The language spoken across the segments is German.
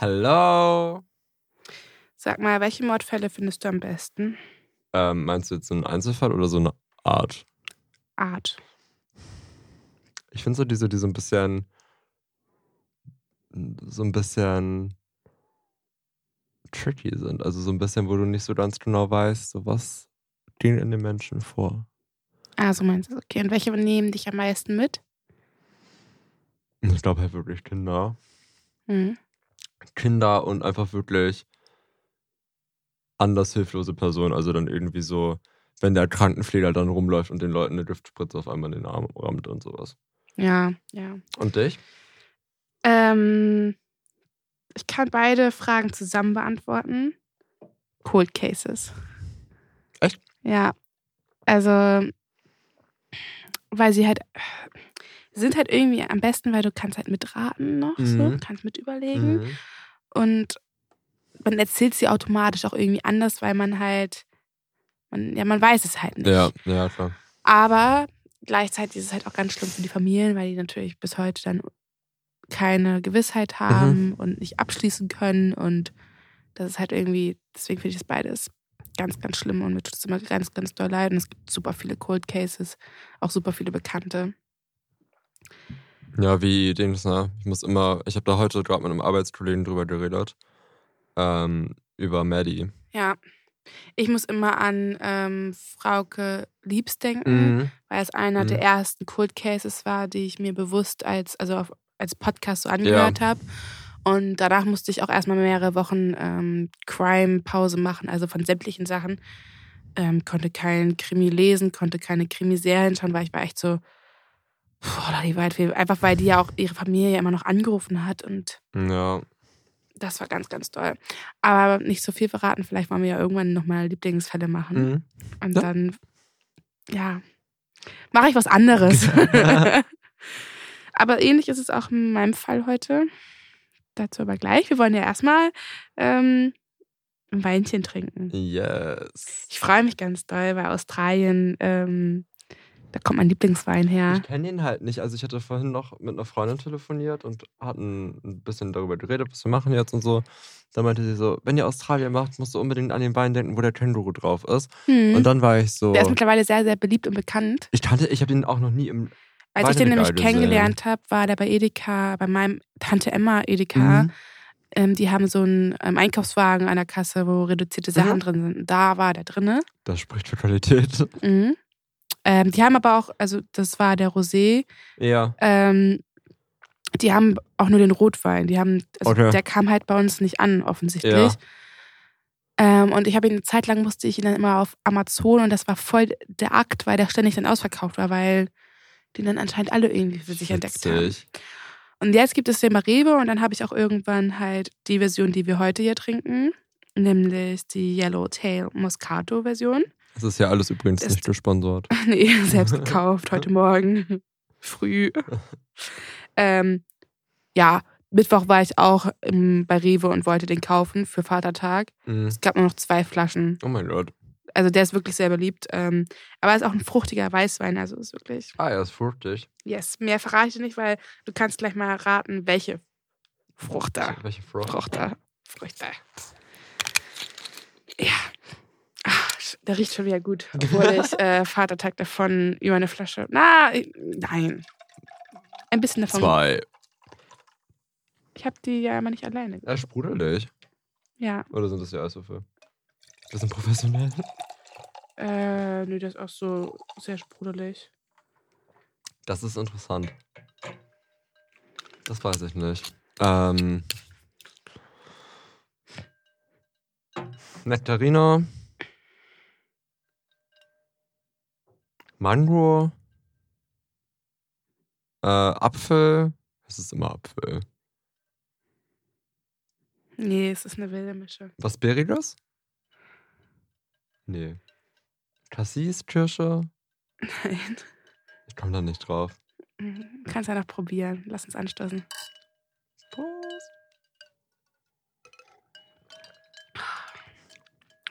Hallo. Sag mal, welche Mordfälle findest du am besten? Ähm, meinst du jetzt so einen Einzelfall oder so eine Art? Art. Ich finde so diese, die so ein bisschen, so ein bisschen tricky sind. Also so ein bisschen, wo du nicht so ganz genau weißt, so was ging in den Menschen vor. Ah, so meinst du. Okay, und welche nehmen dich am meisten mit? Ich glaube halt wirklich Kinder. Hm. Kinder und einfach wirklich anders hilflose Personen. Also dann irgendwie so, wenn der Krankenpfleger dann rumläuft und den Leuten eine Giftspritze auf einmal in den Arm rammt und sowas. Ja, ja. Und dich? Ähm, ich kann beide Fragen zusammen beantworten. Cold Cases. Echt? Ja. Also, weil sie halt sind halt irgendwie am besten, weil du kannst halt mitraten noch, so, Mhm. kannst mit überlegen. Mhm. Und man erzählt sie automatisch auch irgendwie anders, weil man halt, man, ja, man weiß es halt nicht. Ja, ja, klar. Aber gleichzeitig ist es halt auch ganz schlimm für die Familien, weil die natürlich bis heute dann keine Gewissheit haben und nicht abschließen können. Und das ist halt irgendwie, deswegen finde ich das beides ganz, ganz schlimm und mir tut es immer ganz, ganz doll leid. Und es gibt super viele Cold Cases, auch super viele Bekannte. Ja, wie Dings, ne? Ich muss immer, ich habe da heute gerade mit einem Arbeitskollegen drüber geredet. Ähm, über Maddie. Ja. Ich muss immer an ähm, Frauke Liebs denken, Mhm. weil es einer Mhm. der ersten Cold Cases war, die ich mir bewusst als, also auf, als Podcast so angehört habe. Und danach musste ich auch erstmal mehrere Wochen ähm, Crime-Pause machen, also von sämtlichen Sachen. Ähm, konnte kein Krimi lesen, konnte keine Krimiserien schauen, weil ich war echt so, boah, die weit viel. Einfach weil die ja auch ihre Familie immer noch angerufen hat und Ja. das war ganz, ganz toll. Aber nicht so viel verraten, vielleicht wollen wir ja irgendwann nochmal Lieblingsfälle machen. Mhm. Und Ja. dann, ja, mache ich was anderes. aber ähnlich ist es auch in meinem Fall heute. Dazu aber gleich. Wir wollen ja erstmal ähm, ein Weinchen trinken. Yes. Ich freue mich ganz doll, weil Australien, ähm, da kommt mein Lieblingswein her. Ich kenne ihn halt nicht. Also ich hatte vorhin noch mit einer Freundin telefoniert und hatten ein bisschen darüber geredet, was wir machen jetzt und so. Da meinte sie so, wenn ihr Australien macht, musst du unbedingt an den Wein denken, wo der Känguru drauf ist. Hm. Und dann war ich so, Der ist mittlerweile sehr, sehr beliebt und bekannt. ich kannte, ich habe den auch noch nie im Als ich den nämlich kennengelernt habe, war der bei Edeka, bei meinem Tante Emma Edeka. Mhm. Ähm, die haben so einen ähm, Einkaufswagen an der Kasse, wo reduzierte Sachen Mhm. drin sind. Da war der drinne. Das spricht für Qualität. Mhm. Ähm, die haben aber auch, also das war der Rosé. Ja. Ähm, die haben auch nur den Rotwein. Die haben, also Okay. der kam halt bei uns nicht an, offensichtlich. Ja. Ähm, und ich habe ihn eine Zeit lang musste ich ihn dann immer auf Amazon und das war voll der Akt, weil der ständig dann ausverkauft war, weil die dann anscheinend alle irgendwie für sich entdeckt haben. Und jetzt gibt es den Rewe und dann habe ich auch irgendwann halt die Version, die wir heute hier trinken, nämlich die Yellowtail Moscato Version. Das ist ja alles übrigens Ist- nicht gesponsert. nee, selbst gekauft heute Morgen früh. ähm, ja, Mittwoch war ich auch im, bei Rewe und wollte den kaufen für Vatertag. Mhm. Es gab nur noch zwei Flaschen. Oh mein Gott. Also der ist wirklich sehr beliebt. Ähm, aber er ist auch ein fruchtiger Weißwein, also ist wirklich. Ah, er ist fruchtig. Yes, mehr verrate ich nicht, weil du kannst gleich mal raten, welche Frucht da. Welche Frucht? Früchte. Früchte. Ja. Ach, der riecht schon wieder gut. Obwohl ich äh, Vatertag davon über eine Flasche. Na, ich- nein. Ein bisschen davon. Zwei. Ich habe die ja immer nicht alleine. Er ist sprudelig. Ja. Oder sind das die Eiswürfel? Das sind professionell. Äh, nö, das ist auch so sehr sprudelig. Das ist interessant. Das weiß ich nicht. Ähm. Nektarina. Mango. Äh, Apfel. Es ist immer Apfel. Nee, es ist eine wilde Mische. Was Bäriges? Nee. Cassis, Kirsche? Nein. Ich komme da nicht drauf. Mhm. Kannst ja noch probieren. Lass uns anstoßen. Prost.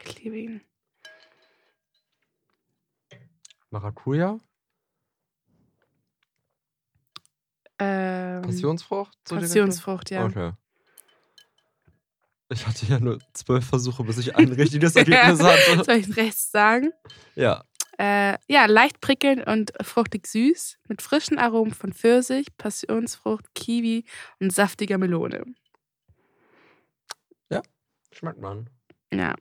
Ich liebe ihn. Maracuja? Ähm, Passionsfrucht? so direkt? Passionsfrucht, ja. Okay. Ich hatte ja nur zwölf Versuche, bis ich ein richtiges Ergebnis hatte. Soll ich rechts sagen? Ja. Äh, ja, leicht prickelnd und fruchtig süß, mit frischen Aromen von Pfirsich, Passionsfrucht, Kiwi und saftiger Melone. Ja, schmeckt man. Ja.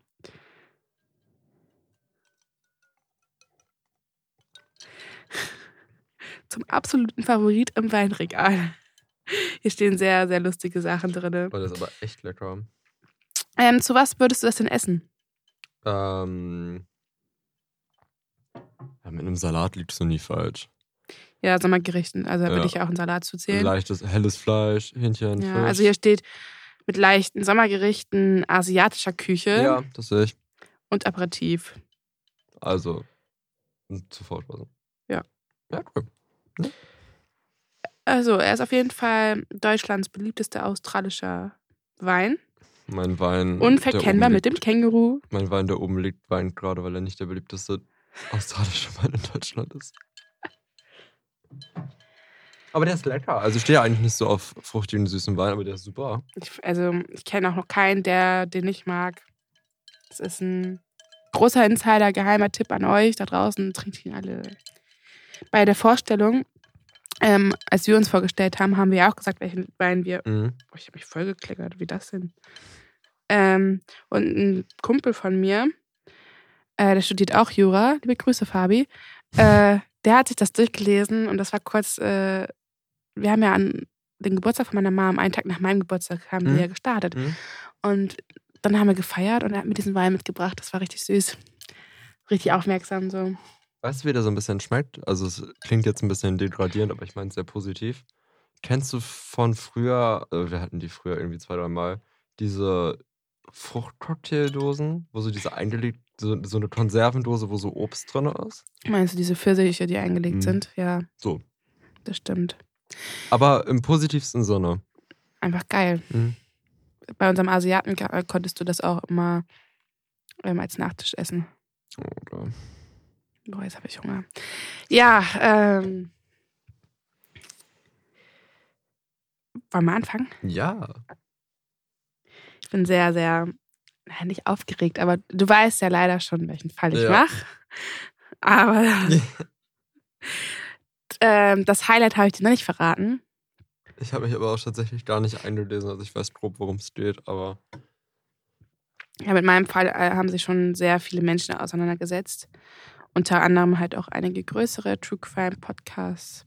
Zum absoluten Favorit im Weinregal. Hier stehen sehr, sehr lustige Sachen drin. Oh, das ist aber echt lecker. Ähm, zu was würdest du das denn essen? Ähm, ja, mit einem Salat liegt es so nie falsch. Ja, Sommergerichten. Also da würde Ja. ich ja auch einen Salat zu zählen. Leichtes, helles Fleisch, Hähnchen, Ja, Fisch. also hier steht mit leichten Sommergerichten asiatischer Küche Ja, das sehe ich. und Aperitif. Also, zur Vorspeise. Ja. Ja, cool. Also, er ist auf jeden Fall Deutschlands beliebtester australischer Wein. Mein Wein. Unverkennbar mit dem Känguru. Mein Wein, der oben liegt, weint gerade, weil er nicht der beliebteste australische Wein in Deutschland ist. Aber der ist lecker. Also ich stehe eigentlich nicht so auf fruchtigen, süßen Wein, aber der ist super. Ich, also, ich kenne auch noch keinen, der den nicht mag. Das ist ein großer Insider, geheimer Tipp an euch da draußen. Trinkt ihn alle. Bei der Vorstellung, ähm, als wir uns vorgestellt haben, haben wir ja auch gesagt, welchen Wein wir Mhm. Boah, ich habe mich voll geklickert, wie das denn? Ähm, und ein Kumpel von mir, äh, der studiert auch Jura, liebe Grüße, Fabi, äh, der hat sich das durchgelesen und das war kurz, äh, wir haben ja an den Geburtstag von meiner Mom, einen Tag nach meinem Geburtstag, haben Mhm. wir ja gestartet. Mhm. Und dann haben wir gefeiert und er hat mir diesen Wein mitgebracht. Das war richtig süß. Richtig aufmerksam so. Weißt du, wie der so ein bisschen schmeckt? Also es klingt jetzt ein bisschen degradierend, aber ich meine es sehr positiv. Kennst du von früher, äh, wir hatten die früher irgendwie zwei, drei Mal, diese Fruchtcocktaildosen, wo so diese eingelegt, so, so eine Konservendose, wo so Obst drin ist? Meinst du diese Pfirsiche, die eingelegt Mhm. sind? Ja, So. das stimmt. Aber im positivsten Sinne. Einfach geil. Mhm. Bei unserem Asiaten ka- konntest du das auch immer ähm, als Nachtisch essen. Oder? Boah, jetzt habe ich Hunger. Ja, ähm. Wollen wir anfangen? Ja. Ich bin sehr, sehr, naja, nicht aufgeregt, aber du weißt ja leider schon, welchen Fall ich Ja. mache. Aber ähm, das Highlight habe ich dir noch nicht verraten. Ich habe mich aber auch tatsächlich gar nicht eingelesen, also ich weiß grob, worum es geht, aber Ja, mit meinem Fall äh, haben sich schon sehr viele Menschen auseinandergesetzt. Unter anderem halt auch einige größere True Crime Podcasts.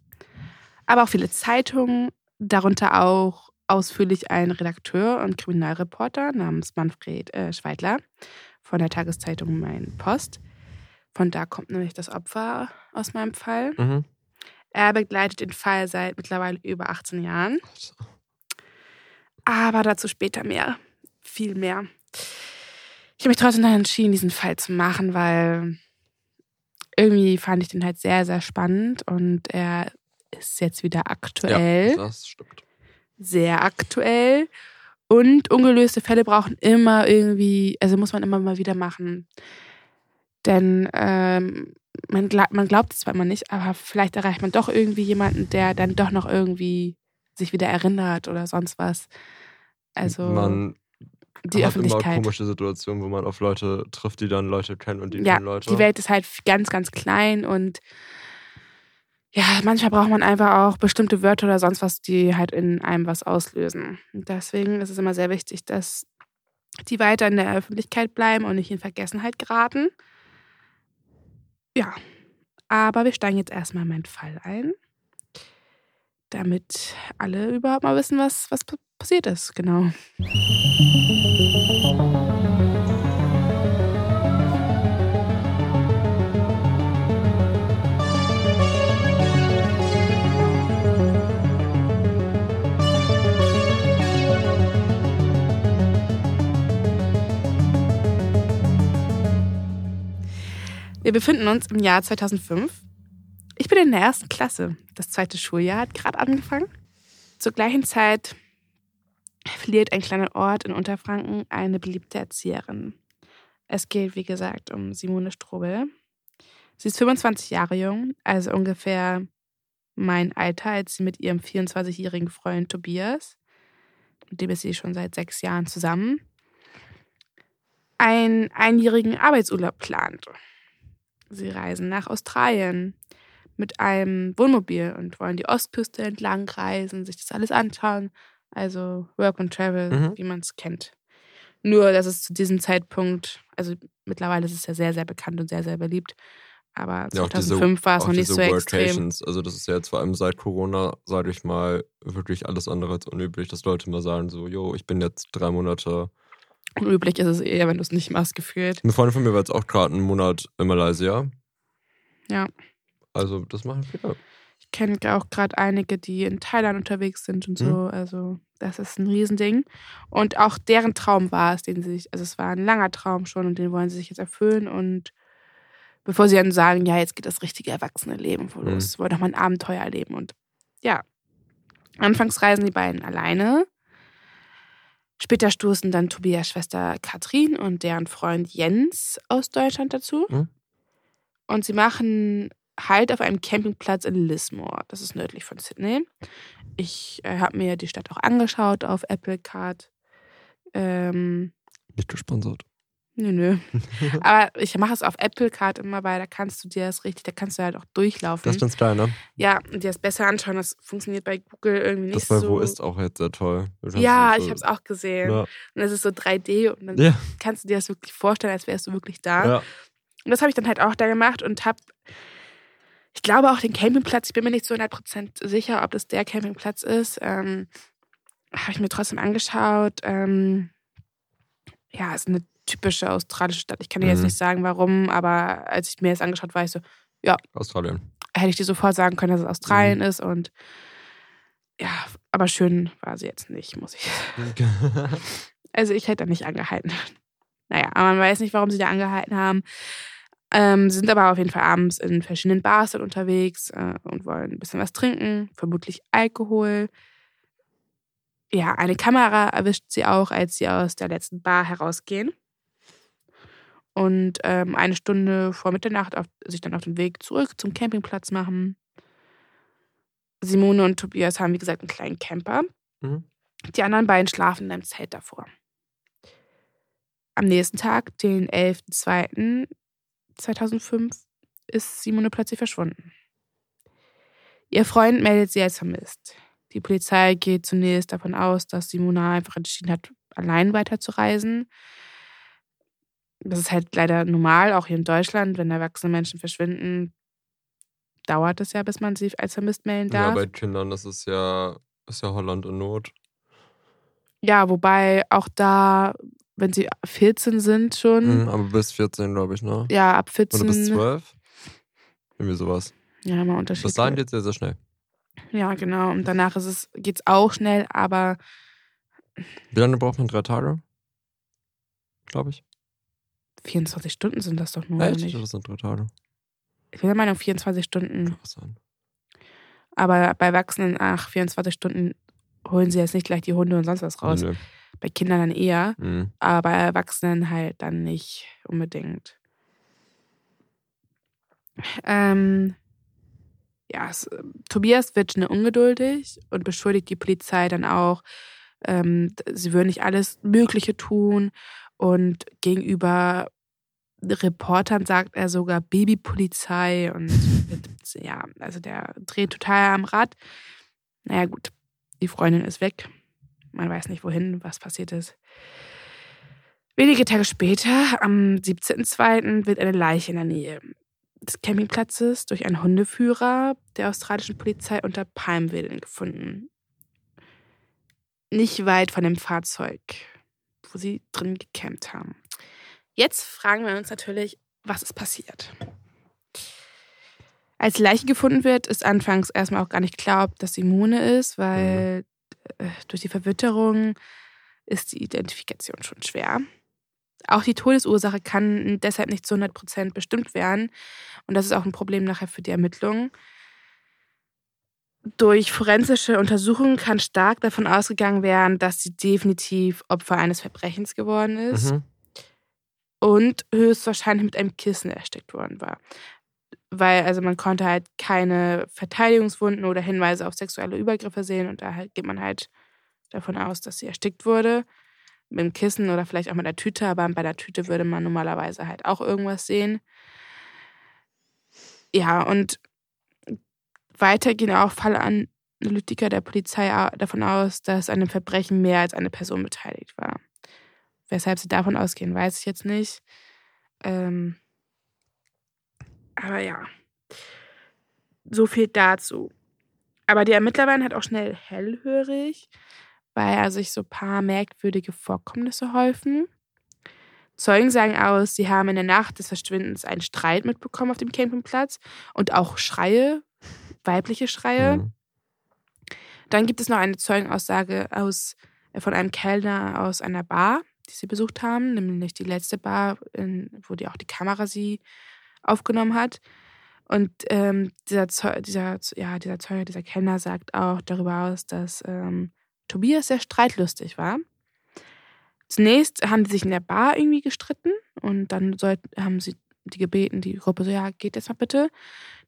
Aber auch viele Zeitungen, darunter auch ausführlich ein Redakteur und Kriminalreporter namens Manfred äh, Schweidler von der Tageszeitung Mein Post. Von da kommt nämlich das Opfer aus meinem Fall. mhm. Er begleitet den Fall seit mittlerweile über 18 Jahren. Aber dazu später mehr. Viel mehr. Ich habe mich trotzdem dann entschieden, diesen Fall zu machen, weil irgendwie fand ich den halt sehr, sehr spannend und er ist jetzt wieder aktuell, ja, das stimmt. sehr aktuell. Und ungelöste Fälle brauchen immer irgendwie, also muss man immer mal wieder machen. Denn ähm, man, gla man glaubt es zwar immer nicht, aber vielleicht erreicht man doch irgendwie jemanden, der dann doch noch irgendwie sich wieder erinnert oder sonst was. Also man die hat immer Öffentlichkeit. komische Situationen, wo man auf Leute trifft, die dann Leute kennen und die ja, kennen Leute. die Welt ist halt ganz, ganz klein und ja, manchmal braucht man einfach auch bestimmte Wörter oder sonst was, die halt in einem was auslösen. Und deswegen ist es immer sehr wichtig, dass die weiter in der Öffentlichkeit bleiben und nicht in Vergessenheit geraten. Ja, aber wir steigen jetzt erstmal in meinen Fall ein, damit alle überhaupt mal wissen, was, was passiert ist. Genau. Wir befinden uns im Jahr 2005. Ich bin in der ersten Klasse. Das zweite Schuljahr hat gerade angefangen. Zur gleichen Zeit verliert ein kleiner Ort in Unterfranken eine beliebte Erzieherin. Es geht, wie gesagt, um Simone Strobel. Sie ist 25 Jahre jung, also ungefähr mein Alter, als sie mit ihrem 24-jährigen Freund Tobias, mit dem ist sie schon seit sechs Jahren zusammen. einen einjährigen Arbeitsurlaub plant. Sie reisen nach Australien mit einem Wohnmobil und wollen die Ostküste entlang reisen, sich das alles anschauen. Also Work and Travel, mhm. wie man es kennt. Nur, dass es zu diesem Zeitpunkt, also mittlerweile ist es ja sehr, sehr bekannt und sehr, sehr beliebt. Aber 2005 ja, war es noch nicht so extrem. Also das ist ja jetzt vor allem seit Corona, sage ich mal, wirklich alles andere als unüblich, dass Leute mal sagen so, jo, ich bin jetzt drei Monate Unüblich ist es eher, wenn du es nicht machst, gefühlt. Eine Freundin von mir war jetzt auch gerade einen Monat in Malaysia. Ja. Also, das machen viele. Ich kenne auch gerade einige, die in Thailand unterwegs sind und so. Mhm. Also, das ist ein Riesending. Und auch deren Traum war es, den sie sich, also es war ein langer Traum schon und den wollen sie sich jetzt erfüllen. Und bevor sie dann sagen, ja, jetzt geht das richtige erwachsene Leben vor los, mhm. wollen doch mal ein Abenteuer erleben. Und ja, anfangs reisen die beiden alleine Später stoßen dann Tobias Schwester Katrin und deren Freund Jens aus Deutschland dazu. Mhm. Und sie machen Halt auf einem Campingplatz in Lismore. Das ist nördlich von Sydney. Ich äh, habe mir die Stadt auch angeschaut auf Apple Card. Ähm, Nicht gesponsert. Nö, nö. Aber ich mache es auf Apple Card immer, weil da kannst du dir das richtig, da kannst du halt auch durchlaufen. Das ist ganz geil, ne? Ja, und dir das besser anschauen. Das funktioniert bei Google irgendwie nicht das bei so. Wo ist auch jetzt sehr toll. Ja, so ich habe es auch gesehen. Ja. Und es ist so 3D und dann ja. kannst du dir das wirklich vorstellen, als wärst du wirklich da. Ja. Und das habe ich dann halt auch da gemacht und habe, ich glaube auch den Campingplatz, ich bin mir nicht zu 100% sicher, ob das der Campingplatz ist, ähm, habe ich mir trotzdem angeschaut. Ähm, ja, es ist eine typische australische Stadt. Ich kann dir mhm. jetzt nicht sagen, warum, aber als ich mir das angeschaut war, ich so, ja. Australien. Hätte ich dir sofort sagen können, dass es Australien mhm. ist und ja, aber schön war sie jetzt nicht, muss ich sagen. also ich hätte da nicht angehalten. Naja, aber man weiß nicht, warum sie da angehalten haben. Ähm, sind aber auf jeden Fall abends in verschiedenen Bars unterwegs äh, und wollen ein bisschen was trinken, vermutlich Alkohol. Ja, eine Kamera erwischt sie auch, als sie aus der letzten Bar herausgehen und ähm, eine Stunde vor Mitternacht auf, sich dann auf den Weg zurück zum Campingplatz machen. Simone und Tobias haben, wie gesagt, einen kleinen Camper. Mhm. Die anderen beiden schlafen in einem Zelt davor. Am nächsten Tag, den 11.02.2005, ist Simone plötzlich verschwunden. Ihr Freund meldet sie als vermisst. Die Polizei geht zunächst davon aus, dass Simone einfach entschieden hat, allein weiterzureisen das ist halt leider normal, auch hier in Deutschland, wenn erwachsene Menschen verschwinden, dauert es ja, bis man sie als vermisst melden darf. Ja, bei Kindern das ist ja, ist ja Holland in Not. Ja, wobei auch da, wenn sie 14 sind schon. Mhm, aber bis 14, glaube ich, ne? Ja, ab 14. Oder bis 12? Irgendwie sowas. Ja, mal unterschiedlich. Das dahin geht sehr, sehr schnell. Ja, genau. Und danach ist es, geht es auch schnell, aber. Wie lange braucht man? Drei Tage? Glaube ich. 24 Stunden sind das doch nur. Echt? Nicht? Das sind drei Tage. Ich bin der Meinung, 24 Stunden. Aber bei Erwachsenen, ach, 24 Stunden holen sie jetzt nicht gleich die Hunde und sonst was raus. Nee. Bei Kindern dann eher, mhm. aber bei Erwachsenen halt dann nicht unbedingt. Ähm, ja, es, Tobias wird schnell ungeduldig und beschuldigt die Polizei dann auch, ähm, sie würden nicht alles Mögliche tun und gegenüber Reportern sagt er sogar Babypolizei und ja, also der dreht total am Rad. Naja, gut, die Freundin ist weg. Man weiß nicht wohin, was passiert ist. Wenige Tage später, am 17.02., wird eine Leiche in der Nähe des Campingplatzes durch einen Hundeführer der australischen Polizei unter Palmwedeln gefunden. Nicht weit von dem Fahrzeug wo sie drin gecampt haben. Jetzt fragen wir uns natürlich, was ist passiert? Als Leiche gefunden wird, ist anfangs erstmal auch gar nicht klar, ob das Immune ist, weil mhm. Durch die Verwitterung ist die Identifikation schon schwer. Auch die Todesursache kann deshalb nicht zu 100% bestimmt werden. Und das ist auch ein Problem nachher für die Ermittlungen. Durch forensische Untersuchungen kann stark davon ausgegangen werden, dass sie definitiv Opfer eines Verbrechens geworden ist mhm. und höchstwahrscheinlich mit einem Kissen erstickt worden war. Weil, also man konnte halt keine Verteidigungswunden oder Hinweise auf sexuelle Übergriffe sehen und da geht man halt davon aus, dass sie erstickt wurde. mit dem Kissen oder vielleicht auch mit der Tüte, aber bei der Tüte würde man normalerweise halt auch irgendwas sehen. Ja, und weiter gehen auch Fallanalytiker der Polizei davon aus, dass an dem Verbrechen mehr als eine Person beteiligt war. Weshalb sie davon ausgehen, weiß ich jetzt nicht. Ähm, aber ja, so viel dazu. Aber die Ermittler waren halt auch schnell hellhörig, weil sich so ein paar merkwürdige Vorkommnisse häufen. Zeugen sagen aus, sie haben in der Nacht des Verschwindens einen Streit mitbekommen auf dem Campingplatz und auch Schreie, weibliche Schreie. Mhm. Dann gibt es noch eine Zeugenaussage aus, äh, von einem Kellner aus einer Bar, die sie besucht haben, nämlich die letzte Bar, in, wo die auch die Kamera sie aufgenommen hat. Und ähm, dieser, Zeu dieser, ja, dieser Zeuge, dieser Kellner sagt auch darüber aus, dass ähm, Tobias sehr streitlustig war. Zunächst haben sie sich in der Bar irgendwie gestritten und dann soll, haben sie die gebeten, die Gruppe so, ja, geht jetzt mal bitte.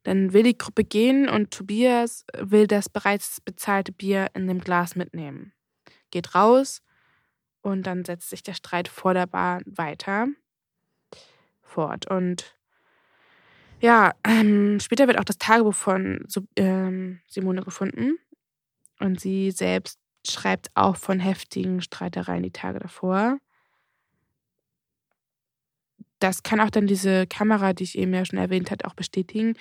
Dann will die Gruppe gehen und Tobias will das bereits bezahlte Bier in dem Glas mitnehmen. Geht raus und dann setzt sich der Streit vor der Bar weiter fort. Und ja, ähm, später wird auch das Tagebuch von ähm, Simone gefunden. Und sie selbst schreibt auch von heftigen Streitereien die Tage davor. Das kann auch dann diese Kamera, die ich eben ja schon erwähnt habe, auch bestätigen.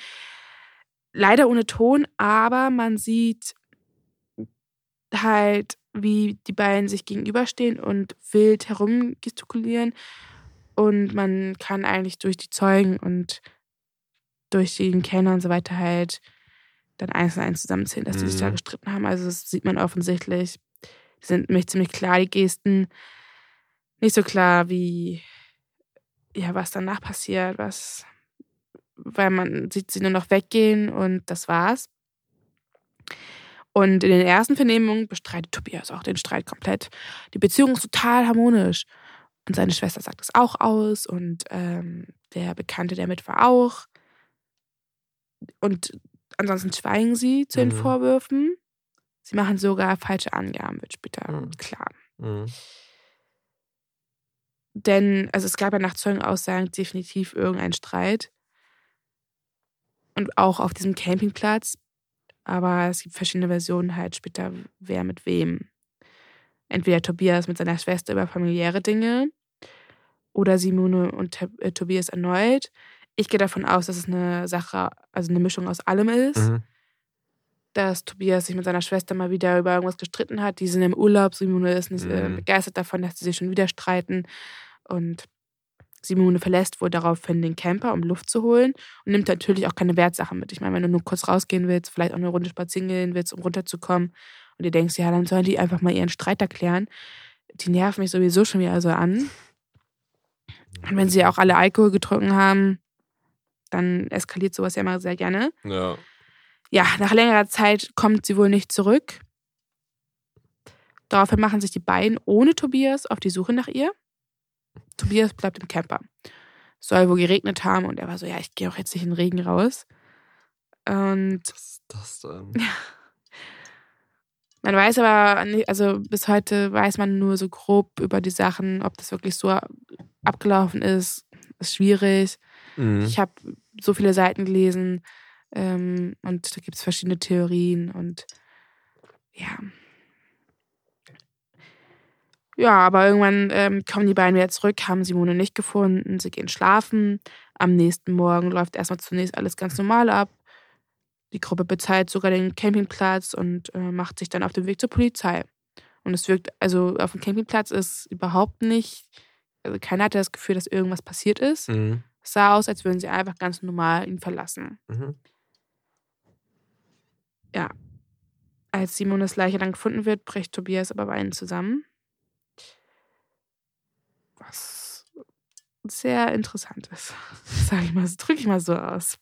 Leider ohne Ton, aber man sieht halt, wie die beiden sich gegenüberstehen und wild herumgestikulieren. Und man kann eigentlich durch die Zeugen und durch den Kenner und so weiter halt dann eins und eins zusammenzählen, dass die sich da mhm. gestritten haben. Also das sieht man offensichtlich. Die sind nämlich ziemlich klar, die Gesten. Nicht so klar, wie, ja, was danach passiert, was, weil man sieht sie nur noch weggehen und das war's. Und in den ersten Vernehmungen bestreitet Tobias auch den Streit komplett. Die Beziehung ist total harmonisch. Und seine Schwester sagt es auch aus und ähm, der Bekannte, der mit war, auch. Und ansonsten schweigen sie zu den mhm. Vorwürfen. Sie machen sogar falsche Angaben, wird später mhm. klar. Mhm. Denn, also es gab ja nach Zeugenaussagen definitiv irgendeinen Streit. Und auch auf diesem Campingplatz. Aber es gibt verschiedene Versionen halt später, wer mit wem. Entweder Tobias mit seiner Schwester über familiäre Dinge oder Simone und äh, Tobias erneut. Ich gehe davon aus, dass es eine Sache, also eine Mischung aus allem ist. Mhm. Dass Tobias sich mit seiner Schwester mal wieder über irgendwas gestritten hat. Die sind im Urlaub. Simone ist nicht äh, mhm. begeistert davon, dass sie sich schon wieder streiten. Und Simone verlässt wohl daraufhin den Camper, um Luft zu holen und nimmt natürlich auch keine Wertsachen mit. Ich meine, wenn du nur kurz rausgehen willst, vielleicht auch eine Runde spazieren gehen willst, um runterzukommen und du denkst, ja, dann sollen die einfach mal ihren Streit erklären. Die nerven mich sowieso schon wieder so an. Und wenn sie auch alle Alkohol getrunken haben, dann eskaliert sowas ja immer sehr gerne. Ja. Ja, nach längerer Zeit kommt sie wohl nicht zurück. Daraufhin machen sich die beiden ohne Tobias auf die Suche nach ihr. Tobias bleibt im Camper. Soll wohl geregnet haben und er war so, ja, ich gehe auch jetzt nicht in den Regen raus. Und. Was ist das denn? Ja. Man weiß aber, nicht, also bis heute weiß man nur so grob über die Sachen, ob das wirklich so abgelaufen ist, ist schwierig. Mhm. Ich habe so viele Seiten gelesen ähm, und da gibt es verschiedene Theorien und ja. Ja, aber irgendwann ähm, kommen die beiden wieder zurück, haben Simone nicht gefunden, sie gehen schlafen. Am nächsten Morgen läuft erstmal zunächst alles ganz normal ab. Die Gruppe bezahlt sogar den Campingplatz und äh, macht sich dann auf den Weg zur Polizei. Und es wirkt, also auf dem Campingplatz ist überhaupt nicht, also keiner hatte das Gefühl, dass irgendwas passiert ist. Mhm. Es sah aus, als würden sie einfach ganz normal ihn verlassen. Mhm. Ja. Als Simones Leiche dann gefunden wird, bricht Tobias aber bei zusammen. Was sehr interessant ist. Sag ich mal, drücke ich mal so aus.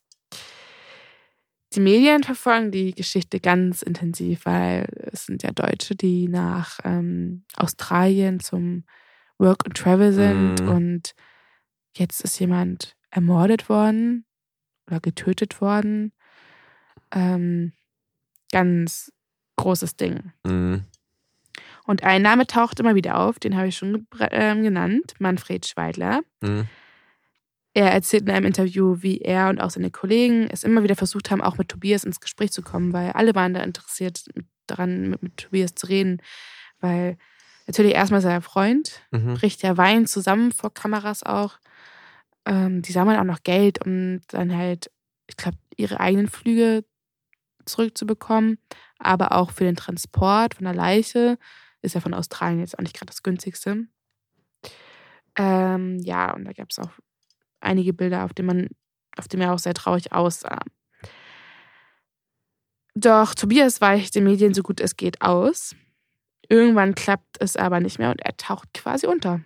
Die Medien verfolgen die Geschichte ganz intensiv, weil es sind ja Deutsche, die nach ähm, Australien zum Work and Travel sind mhm. und jetzt ist jemand ermordet worden oder getötet worden. Ähm, ganz großes Ding. Mhm. Und ein Name taucht immer wieder auf, den habe ich schon äh, genannt, Manfred Schweidler. Mhm. Er erzählt in einem Interview, wie er und auch seine Kollegen es immer wieder versucht haben, auch mit Tobias ins Gespräch zu kommen, weil alle waren da interessiert daran, mit, mit Tobias zu reden. Weil natürlich erstmal sein Freund, mhm. bricht ja Wein zusammen vor Kameras auch. Ähm, die sammeln auch noch Geld, um dann halt, ich glaube, ihre eigenen Flüge zurückzubekommen, aber auch für den Transport von der Leiche. Ist ja von Australien jetzt auch nicht gerade das günstigste. Ähm, ja, und da gab es auch einige Bilder, auf denen man, auf dem er auch sehr traurig aussah. Doch Tobias weicht den Medien so gut es geht aus. Irgendwann klappt es aber nicht mehr und er taucht quasi unter.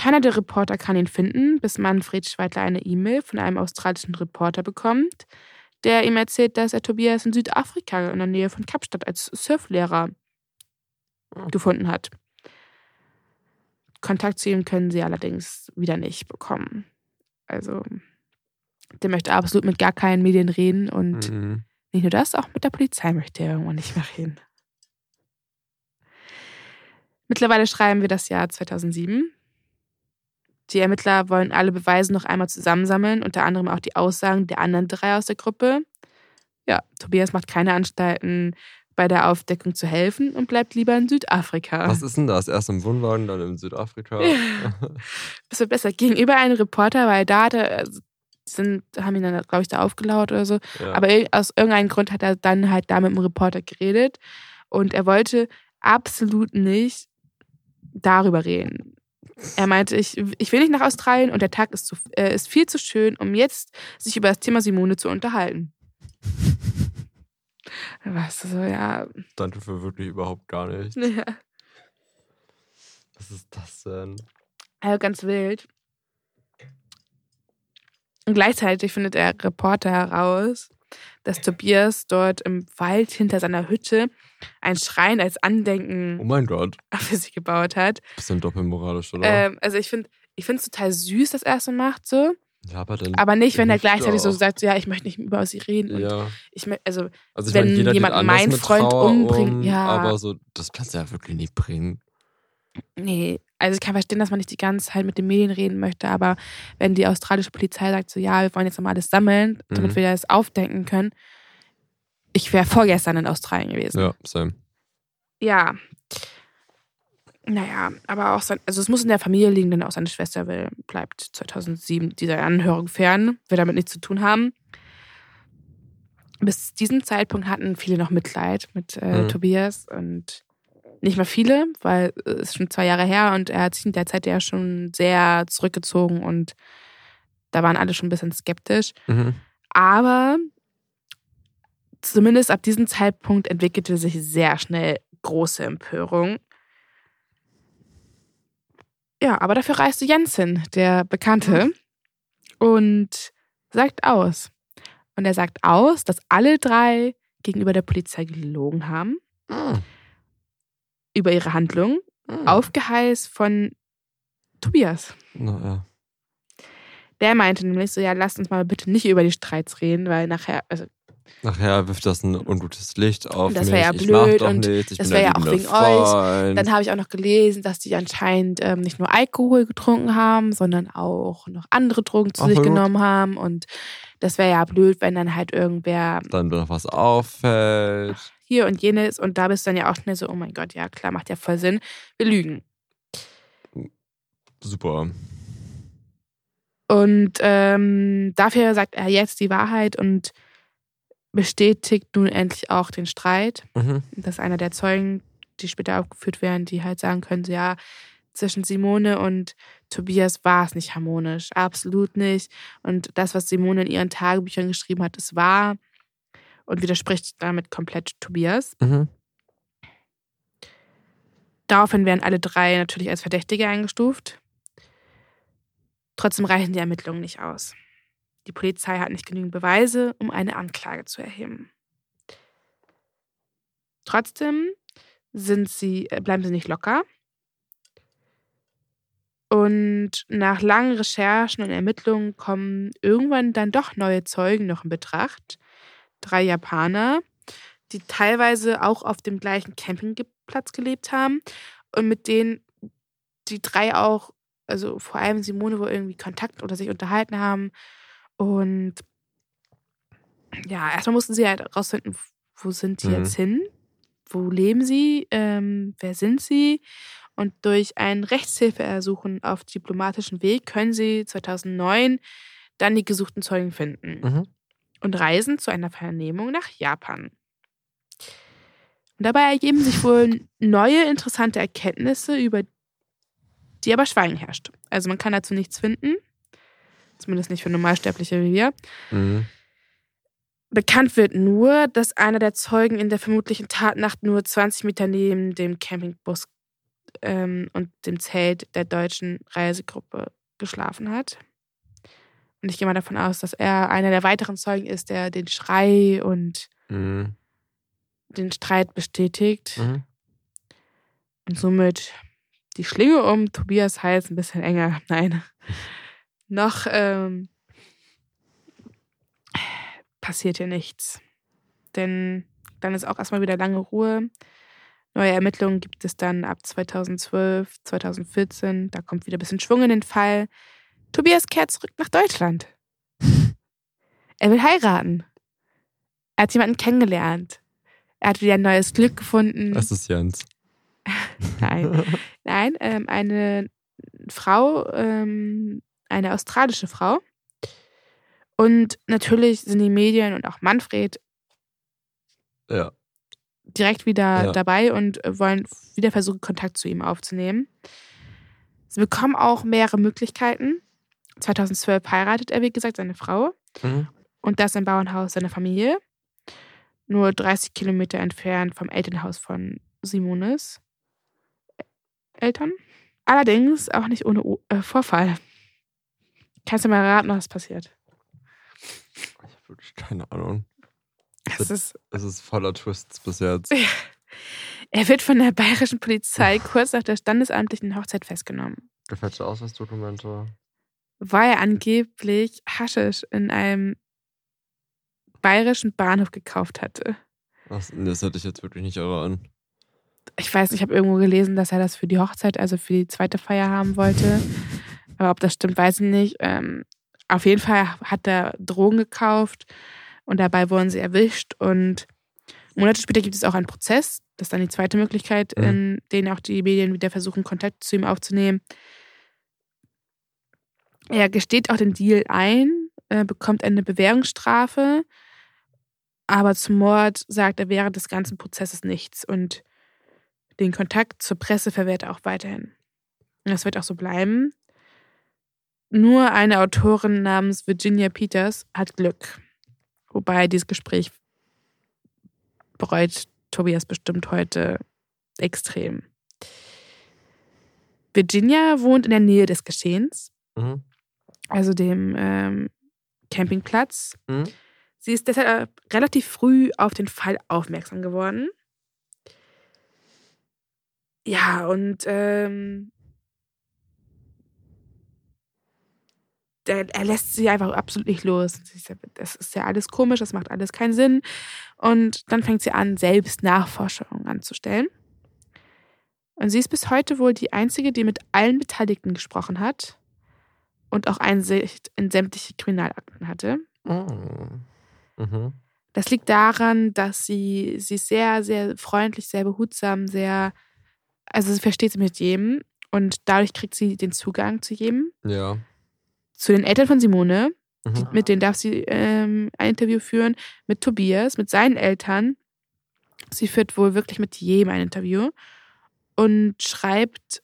Keiner der Reporter kann ihn finden, bis Manfred Schweidler eine E-Mail von einem australischen Reporter bekommt, der ihm erzählt, dass er Tobias in Südafrika in der Nähe von Kapstadt als Surflehrer gefunden hat. Kontakt zu ihm können sie allerdings wieder nicht bekommen. Also, der möchte absolut mit gar keinen Medien reden und mhm. nicht nur das, auch mit der Polizei möchte er irgendwann nicht mehr reden. Mittlerweile schreiben wir das Jahr 2007. Die Ermittler wollen alle Beweise noch einmal zusammensammeln, unter anderem auch die Aussagen der anderen drei aus der Gruppe. Ja, Tobias macht keine Anstalten, bei der Aufdeckung zu helfen und bleibt lieber in Südafrika. Was ist denn das? Erst im Wohnwagen, dann in Südafrika? Ja. Das wird besser. Gegenüber einem Reporter, weil da hat er, also, sind, haben ihn dann, glaube ich, da aufgelaut oder so. Ja. Aber aus irgendeinem Grund hat er dann halt da mit dem Reporter geredet und er wollte absolut nicht darüber reden. Er meinte, ich, ich will nicht nach Australien und der Tag ist, zu, äh, ist viel zu schön, um jetzt sich über das Thema Simone zu unterhalten. Weißt du, so, ja. Danke für wirklich überhaupt gar nichts. Ja. Was ist das denn? Also ganz wild. Und gleichzeitig findet der Reporter heraus, dass Tobias dort im Wald hinter seiner Hütte ein Schrein als Andenken oh mein Gott. für sie gebaut hat. Bisschen doppelmoralisch, oder? Ähm, also ich finde ich es total süß, dass er es so macht so. Ja, aber, dann aber nicht, wenn er gleichzeitig so sagt, ja, ich möchte nicht über sie reden. ja. ich also, also ich wenn meine, jemand meinen Freund umbringt, um, ja. Aber so, das kannst du ja wirklich nicht bringen. Nee, also ich kann verstehen, dass man nicht die ganze Zeit mit den Medien reden möchte, aber wenn die australische Polizei sagt, so ja, wir wollen jetzt nochmal alles sammeln, damit mhm. wir das aufdenken können. Ich wäre vorgestern in Australien gewesen. Ja, same. Ja. Naja, aber auch sein, also es muss in der Familie liegen, denn auch seine Schwester will, bleibt 2007 dieser Anhörung fern, will damit nichts zu tun haben. Bis diesem Zeitpunkt hatten viele noch Mitleid mit äh, mhm. Tobias und nicht mehr viele, weil es ist schon zwei Jahre her und er hat sich in der Zeit ja schon sehr zurückgezogen und da waren alle schon ein bisschen skeptisch. Mhm. Aber zumindest ab diesem Zeitpunkt entwickelte sich sehr schnell große Empörung. Ja, aber dafür reiste Jensen, der Bekannte, mhm. und sagt aus. Und er sagt aus, dass alle drei gegenüber der Polizei gelogen haben. Mhm über ihre Handlung, mhm. aufgeheißt von Tobias. Na, ja. Der meinte nämlich so, ja, lasst uns mal bitte nicht über die Streits reden, weil nachher, also Nachher wirft das ein ungutes Licht auf das mich. Ja blöd und nichts. das wäre ja auch wegen Freund. euch. Dann habe ich auch noch gelesen, dass die anscheinend ähm, nicht nur Alkohol getrunken haben, sondern auch noch andere Drogen zu Ach, sich gut. genommen haben. Und das wäre ja blöd, wenn dann halt irgendwer dann noch was auffällt hier und jenes. Und da bist du dann ja auch schnell so, oh mein Gott, ja klar, macht ja voll Sinn. Wir lügen. Super. Und ähm, dafür sagt er jetzt die Wahrheit und bestätigt nun endlich auch den Streit. Mhm. Dass einer der Zeugen, die später aufgeführt werden, die halt sagen können, so, ja, zwischen Simone und Tobias war es nicht harmonisch. Absolut nicht. Und das, was Simone in ihren Tagebüchern geschrieben hat, ist wahr und widerspricht damit komplett Tobias. Mhm. Daraufhin werden alle drei natürlich als Verdächtige eingestuft. Trotzdem reichen die Ermittlungen nicht aus. Die Polizei hat nicht genügend Beweise, um eine Anklage zu erheben. Trotzdem sind sie, äh, bleiben sie nicht locker. Und nach langen Recherchen und Ermittlungen kommen irgendwann dann doch neue Zeugen noch in Betracht, drei Japaner, die teilweise auch auf dem gleichen Campingplatz gelebt haben und mit denen die drei auch, also vor allem Simone, wohl irgendwie Kontakt oder sich unterhalten haben. Und ja, erstmal mussten sie halt rausfinden, wo sind sie mhm. jetzt hin? Wo leben sie? Ähm, wer sind sie? Und durch ein Rechtshilfeersuchen auf diplomatischem Weg können sie 2009 dann die gesuchten Zeugen finden mhm. Und reisen zu einer Vernehmung nach Japan. Und dabei ergeben sich wohl neue interessante Erkenntnisse, über die aber Schweigen herrscht. Also man kann dazu nichts finden, zumindest nicht für Normalsterbliche wie wir. Mhm. Bekannt wird nur, dass einer der Zeugen in der vermutlichen Tatnacht nur 20 Meter neben dem Campingbus ähm, und dem Zelt der deutschen Reisegruppe geschlafen hat. Und ich gehe mal davon aus, dass er einer der weiteren Zeugen ist, der den Schrei und mhm. den Streit bestätigt. Mhm. Und somit die Schlinge um Tobias Hals ein bisschen enger. Nein. Noch ähm, passiert hier nichts. Denn dann ist auch erstmal wieder lange Ruhe. Neue Ermittlungen gibt es dann ab 2012, 2014. Da kommt wieder ein bisschen Schwung in den Fall. Tobias kehrt zurück nach Deutschland. Er will heiraten. Er hat jemanden kennengelernt. Er hat wieder ein neues Glück gefunden. Das ist Jens. Nein. Nein, ähm, eine Frau, ähm, eine australische Frau. Und natürlich sind die Medien und auch Manfred ja. direkt wieder ja. dabei und wollen wieder versuchen, Kontakt zu ihm aufzunehmen. Sie bekommen auch mehrere Möglichkeiten. 2012 heiratet er, wie gesagt, seine Frau. Mhm. Und das im Bauernhaus seiner Familie. Nur 30 Kilometer entfernt vom Elternhaus von Simones Eltern. Allerdings auch nicht ohne äh, Vorfall. Kannst du mal raten, was passiert? Ich habe wirklich keine Ahnung. Es ist, es ist voller Twists bis jetzt. er wird von der bayerischen Polizei kurz nach der standesamtlichen Hochzeit festgenommen. Gefälschte Ausweisdokumente. Weil er angeblich Haschisch in einem bayerischen Bahnhof gekauft hatte. Das, das hätte ich jetzt wirklich nicht erraten ich weiß, ich habe irgendwo gelesen, dass er das für die Hochzeit, also für die zweite Feier haben wollte. Aber ob das stimmt, weiß ich nicht. Ähm, auf jeden Fall hat er Drogen gekauft und dabei wurden sie erwischt. Und Monate später gibt es auch einen Prozess. Das ist dann die zweite Möglichkeit, mhm. in denen auch die Medien wieder versuchen, Kontakt zu ihm aufzunehmen. Er gesteht auch den Deal ein, bekommt eine Bewährungsstrafe, aber zum Mord sagt er während des ganzen Prozesses nichts. Und den Kontakt zur Presse verwehrt er auch weiterhin. Und das wird auch so bleiben. Nur eine Autorin namens Virginia Peters hat Glück. Wobei dieses Gespräch bereut Tobias bestimmt heute extrem. Virginia wohnt in der Nähe des Geschehens, mhm. Also dem ähm, Campingplatz. Mhm. Sie ist deshalb relativ früh auf den Fall aufmerksam geworden ja, und ähm, der, er lässt sie einfach absolut nicht los. Das ist ja alles komisch, das macht alles keinen Sinn. Und dann fängt sie an, selbst Nachforschungen anzustellen. Und sie ist bis heute wohl die einzige, die mit allen Beteiligten gesprochen hat und auch Einsicht in sämtliche Kriminalakten hatte. Oh. Mhm. Das liegt daran, dass sie, sie sehr, sehr freundlich, sehr behutsam, sehr also sie versteht sich mit jedem und dadurch kriegt sie den Zugang zu jedem. Ja. Zu den Eltern von Simone, mhm. mit denen darf sie ähm, ein Interview führen, mit Tobias, mit seinen Eltern. Sie führt wohl wirklich mit jedem ein Interview und schreibt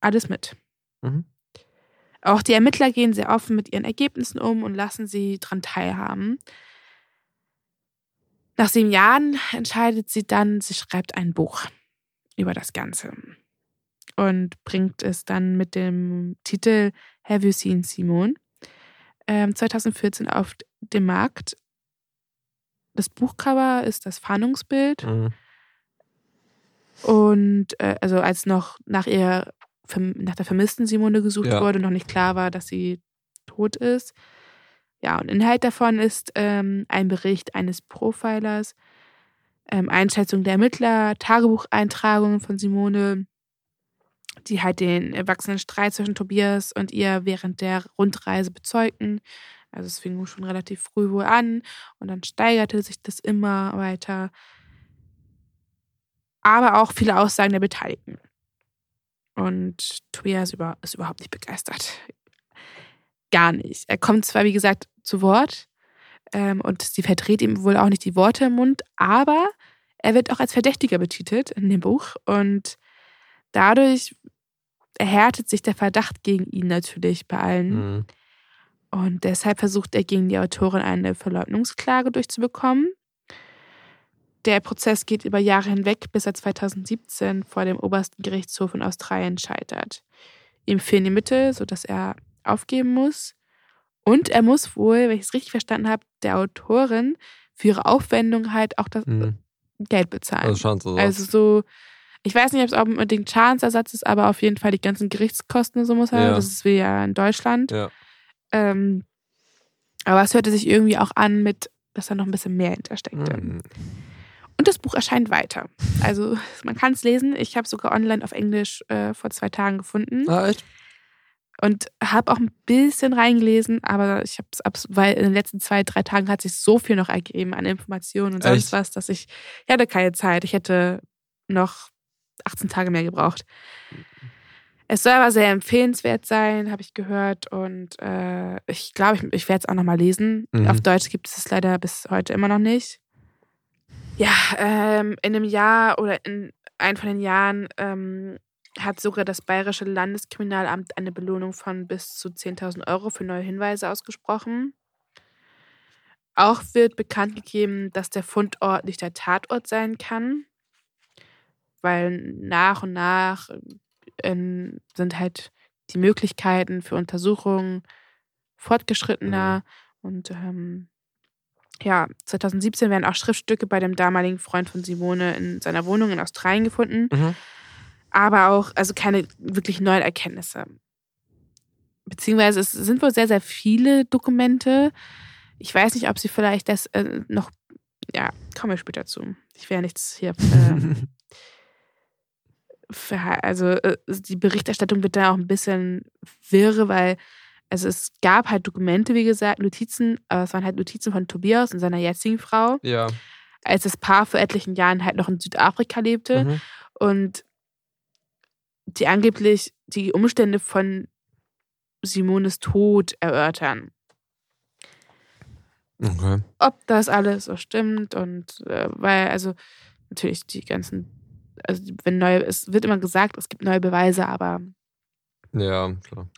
alles mit. Mhm. Auch die Ermittler gehen sehr offen mit ihren Ergebnissen um und lassen sie daran teilhaben. Nach sieben Jahren entscheidet sie dann, sie schreibt ein Buch über das Ganze und bringt es dann mit dem Titel Have You Seen Simone 2014 ähm, auf den Markt. Das Buchcover ist das Fahndungsbild. Mhm. Und äh, also als noch nach ihr nach der vermissten Simone gesucht ja. wurde, noch nicht klar war, dass sie tot ist. Ja, und Inhalt davon ist ähm, ein Bericht eines Profilers, ähm, Einschätzung der Ermittler, Tagebucheintragungen von Simone, die halt den erwachsenen Streit zwischen Tobias und ihr während der Rundreise bezeugten. Also es fing schon relativ früh wohl an und dann steigerte sich das immer weiter. Aber auch viele Aussagen der Beteiligten. Und Tobias ist überhaupt nicht begeistert. Gar nicht. Er kommt zwar, wie gesagt, zu Wort ähm, und sie verdreht ihm wohl auch nicht die Worte im Mund, aber er wird auch als Verdächtiger betitelt in dem Buch und dadurch erhärtet sich der Verdacht gegen ihn natürlich bei allen. Mhm. Und deshalb versucht er gegen die Autorin eine Verleugnungsklage durchzubekommen. Der Prozess geht über Jahre hinweg, bis er 2017 vor dem obersten Gerichtshof in Australien scheitert. Ihm fehlen die Mittel, sodass er aufgeben muss. Und er muss wohl, wenn ich es richtig verstanden habe, der Autorin für ihre Aufwendung halt auch das mhm. Geld bezahlen. Also, also so, ich weiß nicht, ob es auch unbedingt Schadensersatz ist, aber auf jeden Fall die ganzen Gerichtskosten so muss er. Ja. Das ist wie ja in Deutschland. Ja. Ähm, aber es hörte sich irgendwie auch an mit, dass da noch ein bisschen mehr hintersteckte. Mhm. Und das Buch erscheint weiter. Also man kann es lesen. Ich habe es sogar online auf Englisch äh, vor zwei Tagen gefunden. Ah, echt? Und habe auch ein bisschen reingelesen, aber ich habe es, weil in den letzten zwei, drei Tagen hat sich so viel noch ergeben an Informationen und sonst echt? was, dass ich, ich hatte keine Zeit. Ich hätte noch 18 Tage mehr gebraucht. Es soll aber sehr empfehlenswert sein, habe ich gehört. Und äh, ich glaube, ich, ich werde es auch nochmal lesen. Mhm. Auf Deutsch gibt es es leider bis heute immer noch nicht. Ja, ähm, in einem Jahr oder in einem von den Jahren ähm, hat sogar das Bayerische Landeskriminalamt eine Belohnung von bis zu 10.000 Euro für neue Hinweise ausgesprochen. Auch wird bekannt gegeben, dass der Fundort nicht der Tatort sein kann, weil nach und nach ähm, sind halt die Möglichkeiten für Untersuchungen fortgeschrittener. Mhm. Und ähm, ja, 2017 werden auch Schriftstücke bei dem damaligen Freund von Simone in seiner Wohnung in Australien gefunden. Mhm. Aber auch, also keine wirklich neuen Erkenntnisse. Beziehungsweise es sind wohl sehr, sehr viele Dokumente. Ich weiß nicht, ob sie vielleicht das äh, noch, ja, kommen wir später zu. Ich werde nichts hier äh, also äh, die Berichterstattung wird da auch ein bisschen wirre, weil also es gab halt Dokumente, wie gesagt, Notizen, aber es waren halt Notizen von Tobias und seiner jetzigen Frau. Ja. Als das Paar vor etlichen Jahren halt noch in Südafrika lebte mhm. und die angeblich die Umstände von Simones Tod erörtern. Okay. Ob das alles so stimmt und äh, weil, also natürlich die ganzen also wenn neue, es wird immer gesagt, es gibt neue Beweise, aber. Ja, klar.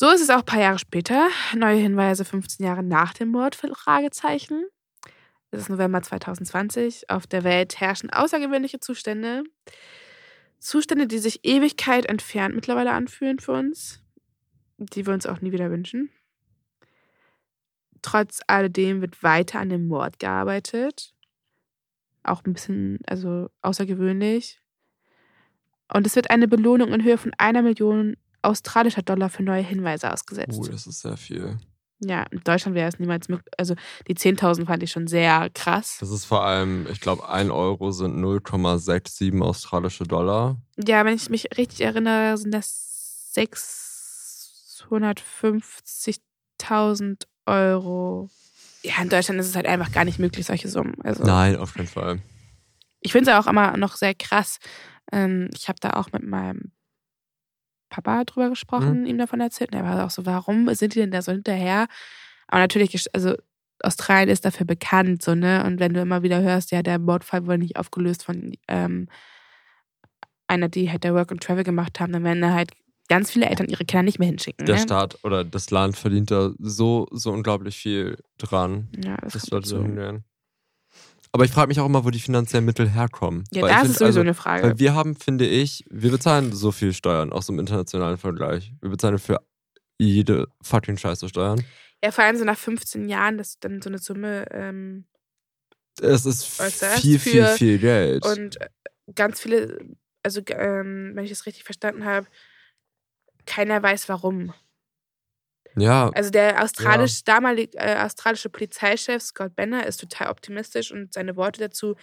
So ist es auch ein paar Jahre später. Neue Hinweise 15 Jahre nach dem Mord, Fragezeichen. Es ist November 2020. Auf der Welt herrschen außergewöhnliche Zustände. Zustände, die sich Ewigkeit entfernt mittlerweile anfühlen für uns. Die wir uns auch nie wieder wünschen. Trotz alledem wird weiter an dem Mord gearbeitet auch ein bisschen, also außergewöhnlich. Und es wird eine Belohnung in Höhe von einer Million australischer Dollar für neue Hinweise ausgesetzt. Oh, das ist sehr viel. Ja, in Deutschland wäre es niemals möglich. Also die 10.000 fand ich schon sehr krass. Das ist vor allem, ich glaube, ein Euro sind 0,67 australische Dollar. Ja, wenn ich mich richtig erinnere, sind das 650.000 Euro ja, in Deutschland ist es halt einfach gar nicht möglich, solche Summen. Also, Nein, auf keinen Fall. Ich finde es auch immer noch sehr krass. Ähm, ich habe da auch mit meinem Papa drüber gesprochen, mhm. ihm davon erzählt. Und er war auch so, warum sind die denn da so hinterher? Aber natürlich, also Australien ist dafür bekannt, so, ne? Und wenn du immer wieder hörst, ja, der Mordfall wurde nicht aufgelöst von ähm, einer, die halt der Work and Travel gemacht haben, dann werden da halt ganz viele Eltern ihre Kinder nicht mehr hinschicken. Der ne? Staat oder das Land verdient da so, so unglaublich viel dran, ja, das dass Leute so. hingehen. Aber ich frage mich auch immer, wo die finanziellen Mittel herkommen. Ja, weil das find, ist sowieso also, eine Frage. Weil wir haben, finde ich, wir bezahlen so viel Steuern, auch so im internationalen Vergleich. Wir bezahlen für jede fucking Scheiße Steuern. Ja, vor allem so nach 15 Jahren, dass dann so eine Summe. Ähm, es ist viel, viel, viel Geld. Und äh, ganz viele, also ähm, wenn ich das richtig verstanden habe, keiner weiß warum. Ja. Also der australisch, ja. damalige äh, australische Polizeichef Scott Benner ist total optimistisch und seine Worte dazu,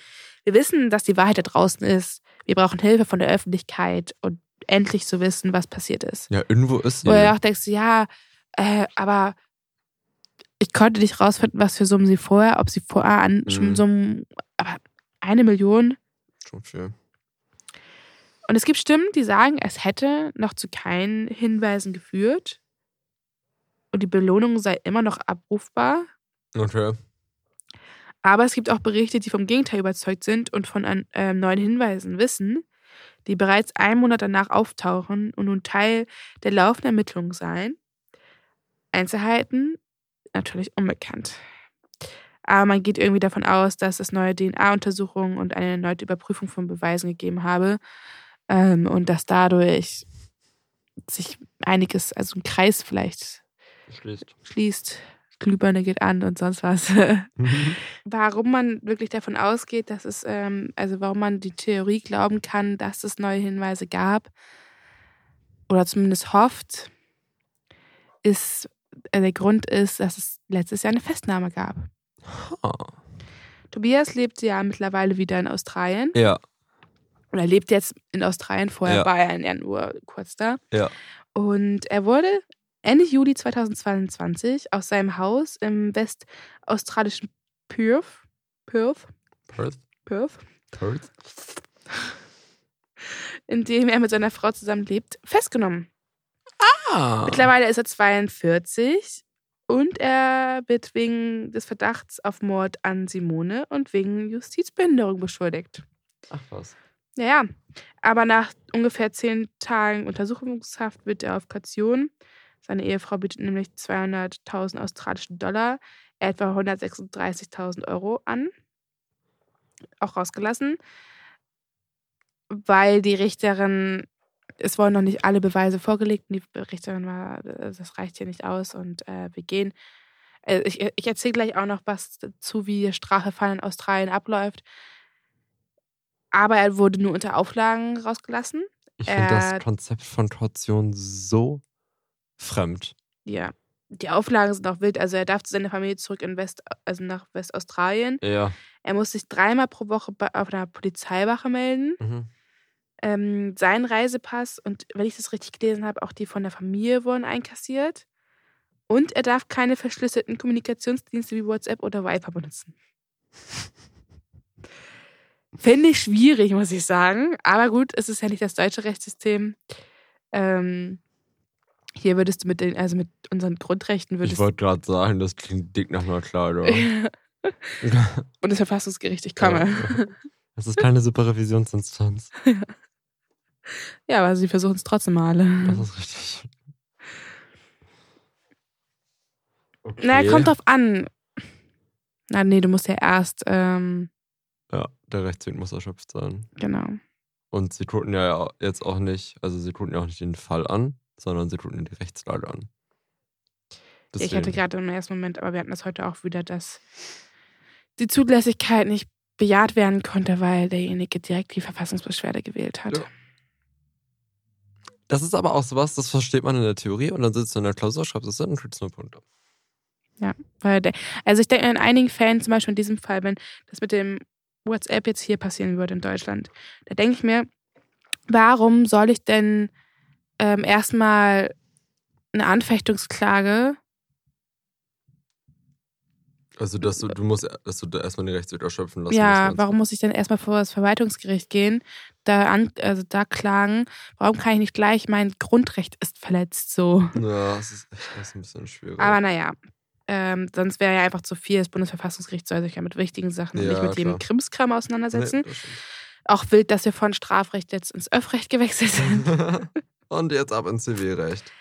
wir wissen, dass die Wahrheit da draußen ist. Wir brauchen Hilfe von der Öffentlichkeit und endlich zu wissen, was passiert ist. Ja, irgendwo ist sie. Wo du auch denkst, ja, äh, aber ich konnte nicht rausfinden, was für Summen sie vorher, ob sie vorher an mhm. schon Summen, aber eine Million. Schon viel. Und es gibt Stimmen, die sagen, es hätte noch zu keinen Hinweisen geführt und die Belohnung sei immer noch abrufbar. Okay. Aber es gibt auch Berichte, die vom Gegenteil überzeugt sind und von äh, neuen Hinweisen wissen, die bereits einen Monat danach auftauchen und nun Teil der laufenden Ermittlungen seien. Einzelheiten natürlich unbekannt. Aber man geht irgendwie davon aus, dass es neue DNA-Untersuchungen und eine erneute Überprüfung von Beweisen gegeben habe ähm, und dass dadurch sich einiges, also ein Kreis vielleicht schließt. schließt. Glühbirne geht an und sonst was. Mhm. warum man wirklich davon ausgeht, dass es, ähm, also warum man die Theorie glauben kann, dass es neue Hinweise gab oder zumindest hofft, ist, äh, der Grund ist, dass es letztes Jahr eine Festnahme gab. Oh. Tobias lebt ja mittlerweile wieder in Australien. Ja. Oder lebt jetzt in Australien, vorher ja. war er ja nur kurz da. Ja. Und er wurde Ende Juli 2022 aus seinem Haus im westaustralischen Perth, Perth, Perth, Perth, Perth, in dem er mit seiner Frau zusammen lebt, festgenommen. Ah. Mittlerweile ist er 42 und er wird wegen des Verdachts auf Mord an Simone und wegen Justizbehinderung beschuldigt. Ach was. Naja, aber nach ungefähr zehn Tagen Untersuchungshaft wird er auf Kaution seine Ehefrau bietet nämlich 200.000 australische Dollar, etwa 136.000 Euro an, auch rausgelassen, weil die Richterin, es wurden noch nicht alle Beweise vorgelegt und die Richterin war, das reicht hier nicht aus und äh, wir gehen. Äh, ich, ich erzähle gleich auch noch was dazu, wie Strafverfahren in Australien abläuft. Aber er wurde nur unter Auflagen rausgelassen. Ich finde das Konzept von Kaution so fremd. Ja. Die Auflagen sind auch wild. Also er darf zu seiner Familie zurück in West, also nach Westaustralien. Ja. Er muss sich dreimal pro Woche auf einer Polizeiwache melden. Mhm. Ähm, sein Reisepass und wenn ich das richtig gelesen habe, auch die von der Familie wurden einkassiert. Und er darf keine verschlüsselten Kommunikationsdienste wie WhatsApp oder Viper benutzen. Finde ich schwierig, muss ich sagen. Aber gut, es ist ja nicht das deutsche Rechtssystem. Ähm, hier würdest du mit den, also mit unseren Grundrechten würdest Ich wollte gerade sagen, das klingt dick nach Nordklar, Und das Verfassungsgericht, ich komme. Ja. Das ist keine Superrevisionsinstanz. Ja. ja, aber sie versuchen es trotzdem mal alle. Das ist richtig. Okay. Na, kommt drauf an. Na, nee, du musst ja erst. Ähm, ja, der Rechtsweg muss erschöpft sein. Genau. Und sie tun ja jetzt auch nicht, also sie tun ja auch nicht den Fall an, sondern sie tun die Rechtslage an. Deswegen. Ich hatte gerade im ersten Moment, aber wir hatten das heute auch wieder, dass die Zulässigkeit nicht bejaht werden konnte, weil derjenige direkt die Verfassungsbeschwerde gewählt hat. Ja. Das ist aber auch sowas, das versteht man in der Theorie und dann sitzt du in der Klausur, schreibst es hin und kriegst nur Punkte. Ja, weil der, also ich denke in einigen Fällen, zum Beispiel in diesem Fall, wenn das mit dem WhatsApp jetzt hier passieren würde in Deutschland, da denke ich mir, warum soll ich denn ähm, erstmal eine Anfechtungsklage. Also, dass du, du musst, dass du da erstmal den Rechtsweg erschöpfen lassen Ja, warum muss ich denn erstmal vor das Verwaltungsgericht gehen, da, an, also da klagen? Warum kann ich nicht gleich, mein Grundrecht ist verletzt, so? Ja, das ist echt das ist ein bisschen schwierig. Aber naja, ähm, sonst wäre ja einfach zu viel. Das Bundesverfassungsgericht soll sich ja mit wichtigen Sachen ja, und nicht mit jedem Krimskram auseinandersetzen. Nee, Auch wild, dass wir von Strafrecht jetzt ins Öffrecht gewechselt sind. Und jetzt ab ins Zivilrecht.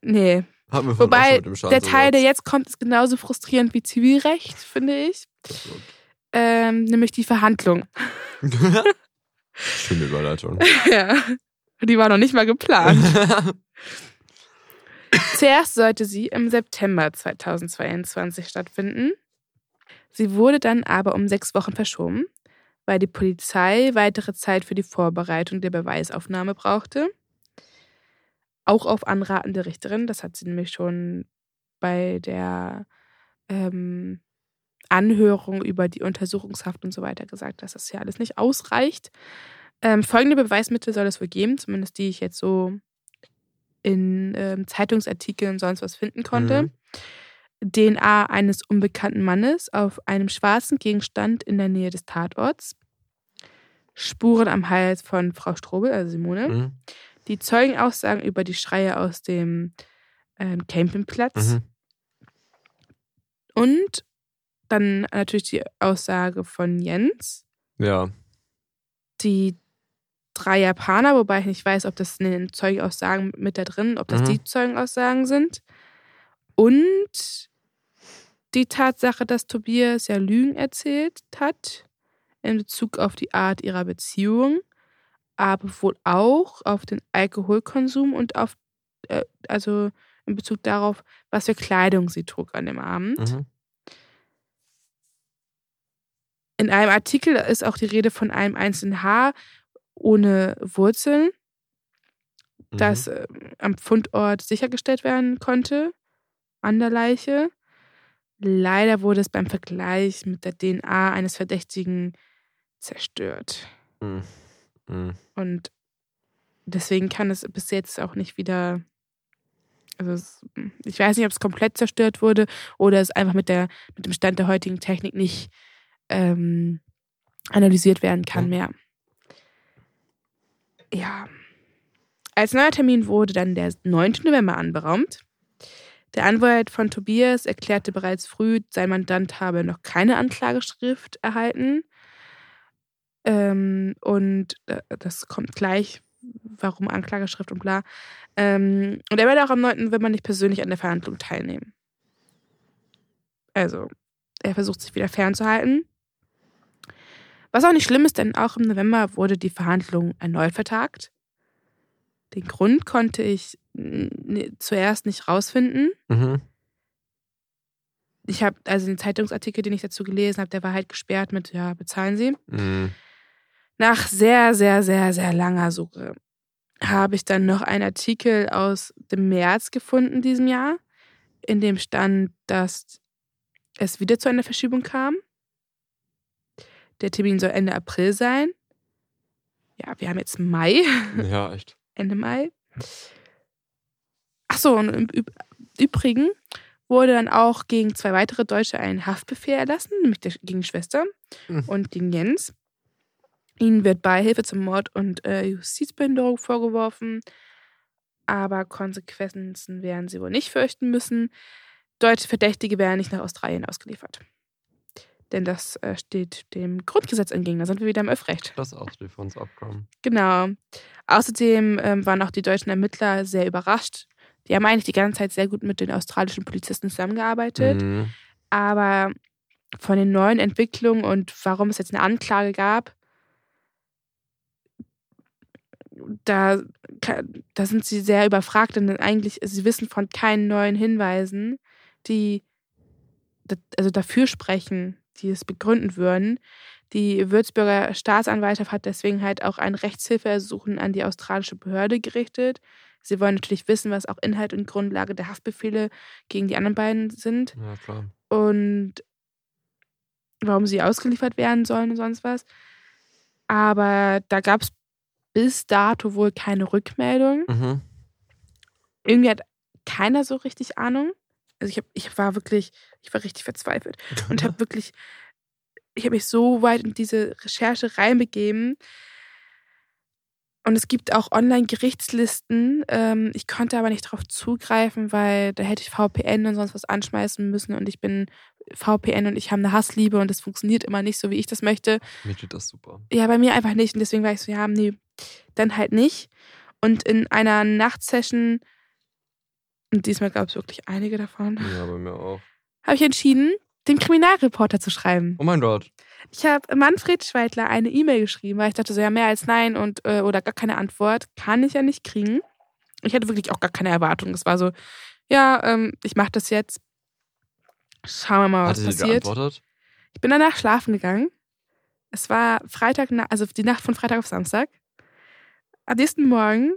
Nee. Haben wir Wobei der Teil, der jetzt kommt, ist genauso frustrierend wie Zivilrecht, finde ich. Ähm, nämlich die Verhandlung. Schöne Überleitung. ja. Die war noch nicht mal geplant. Zuerst sollte sie im September 2022 stattfinden. Sie wurde dann aber um sechs Wochen verschoben, weil die Polizei weitere Zeit für die Vorbereitung der Beweisaufnahme brauchte. auch auf Anraten der Richterin. Das hat sie nämlich schon bei der ähm, Anhörung über die Untersuchungshaft und so weiter gesagt, dass das ja alles nicht ausreicht. Ähm, folgende Beweismittel soll es wohl geben, zumindest die ich jetzt so in ähm, Zeitungsartikeln und sonst was finden konnte. Mhm. DNA eines unbekannten Mannes auf einem schwarzen Gegenstand in der Nähe des Tatorts. Spuren am Hals von Frau Strobel, also Simone. Mhm. Die Zeugenaussagen über die Schreie aus dem ähm, Campingplatz. Mhm. Und dann natürlich die Aussage von Jens. Ja. Die drei Japaner, wobei ich nicht weiß, ob das in den Zeugenaussagen mit da drin, ob das mhm. die Zeugenaussagen sind. Und die Tatsache, dass Tobias ja Lügen erzählt hat in Bezug auf die Art ihrer Beziehung, aber wohl auch auf den Alkoholkonsum und auf, äh, also in Bezug darauf, was für Kleidung sie trug an dem Abend. Mhm. In einem Artikel ist auch die Rede von einem einzelnen Haar ohne Wurzeln, mhm. das äh, am Fundort sichergestellt werden konnte an der Leiche. Leider wurde es beim Vergleich mit der DNA eines Verdächtigen zerstört. Mhm. Mhm. Und deswegen kann es bis jetzt auch nicht wieder. Also es, ich weiß nicht, ob es komplett zerstört wurde oder es einfach mit, der, mit dem Stand der heutigen Technik nicht ähm, analysiert werden kann mehr. Ja. Als neuer Termin wurde dann der 9. November anberaumt. Der Anwalt von Tobias erklärte bereits früh, sein Mandant habe noch keine Anklageschrift erhalten. Ähm, und äh, das kommt gleich, warum Anklageschrift und bla. Ähm, und er werde auch am 9. November nicht persönlich an der Verhandlung teilnehmen. Also, er versucht sich wieder fernzuhalten. Was auch nicht schlimm ist, denn auch im November wurde die Verhandlung erneut vertagt. Den Grund konnte ich zuerst nicht rausfinden. Mhm. Ich habe also den Zeitungsartikel, den ich dazu gelesen habe, der war halt gesperrt mit, ja, bezahlen Sie. Mhm. Nach sehr, sehr, sehr, sehr langer Suche habe ich dann noch einen Artikel aus dem März gefunden diesem Jahr, in dem stand, dass es wieder zu einer Verschiebung kam. Der Termin soll Ende April sein. Ja, wir haben jetzt Mai. Ja, echt. Ende Mai. Achso, und im Übrigen wurde dann auch gegen zwei weitere Deutsche ein Haftbefehl erlassen, nämlich gegen Schwester mhm. und gegen Jens. Ihnen wird Beihilfe zum Mord und äh, Justizbehinderung vorgeworfen, aber Konsequenzen werden sie wohl nicht fürchten müssen. Deutsche Verdächtige werden nicht nach Australien ausgeliefert. Denn das äh, steht dem Grundgesetz entgegen. Da sind wir wieder im Öffrecht. Das Ausdifferenzabkommen. Genau. Außerdem ähm, waren auch die deutschen Ermittler sehr überrascht. Die haben eigentlich die ganze Zeit sehr gut mit den australischen Polizisten zusammengearbeitet. Mhm. Aber von den neuen Entwicklungen und warum es jetzt eine Anklage gab, da, da sind sie sehr überfragt, denn eigentlich, sie wissen von keinen neuen Hinweisen, die also dafür sprechen, die es begründen würden. Die Würzburger Staatsanwaltschaft hat deswegen halt auch ein Rechtshilfeersuchen an die australische Behörde gerichtet. Sie wollen natürlich wissen, was auch Inhalt und Grundlage der Haftbefehle gegen die anderen beiden sind. Ja, klar. Und warum sie ausgeliefert werden sollen und sonst was. Aber da gab es bis dato wohl keine Rückmeldung. Mhm. Irgendwie hat keiner so richtig Ahnung. Also ich, hab, ich war wirklich, ich war richtig verzweifelt und habe wirklich, ich habe mich so weit in diese Recherche reinbegeben. Und es gibt auch Online-Gerichtslisten. Ähm, ich konnte aber nicht darauf zugreifen, weil da hätte ich VPN und sonst was anschmeißen müssen. Und ich bin VPN und ich habe eine Hassliebe und das funktioniert immer nicht so, wie ich das möchte. Mir tut das super. Ja, bei mir einfach nicht. Und deswegen war ich so, ja, nee, dann halt nicht. Und in einer Nachtsession und diesmal gab es wirklich einige davon. Ja, bei mir auch. Habe ich entschieden, den Kriminalreporter zu schreiben. Oh mein Gott. Ich habe Manfred Schweitler eine E-Mail geschrieben, weil ich dachte so, ja, mehr als nein und äh, oder gar keine Antwort kann ich ja nicht kriegen. Ich hatte wirklich auch gar keine Erwartung. Es war so, ja, ähm, ich mache das jetzt. Schauen wir mal, was Hatte passiert. geantwortet? Ich bin danach schlafen gegangen. Es war Freitag, also die Nacht von Freitag auf Samstag. Am nächsten Morgen,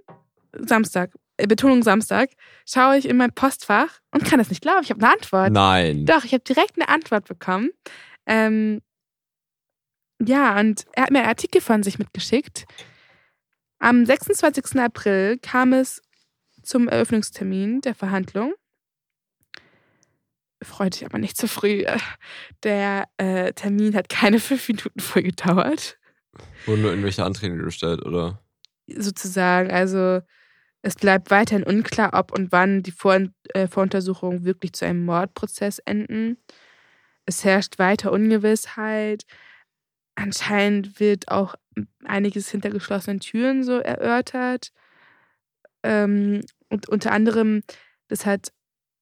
Samstag, Betonung Samstag, schaue ich in mein Postfach und kann es nicht glauben. Ich habe eine Antwort. Nein. Doch, ich habe direkt eine Antwort bekommen. Ähm, ja, und er hat mir einen Artikel von sich mitgeschickt. Am 26. April kam es zum Eröffnungstermin der Verhandlung. Freut dich aber nicht zu früh. Der äh, Termin hat keine fünf Minuten vorgedauert. Wurden nur irgendwelche Anträge gestellt, oder? Sozusagen. Also es bleibt weiterhin unklar, ob und wann die Vor äh, Voruntersuchungen wirklich zu einem Mordprozess enden. Es herrscht weiter Ungewissheit. Anscheinend wird auch einiges hinter geschlossenen Türen so erörtert. Ähm, und unter anderem, das hat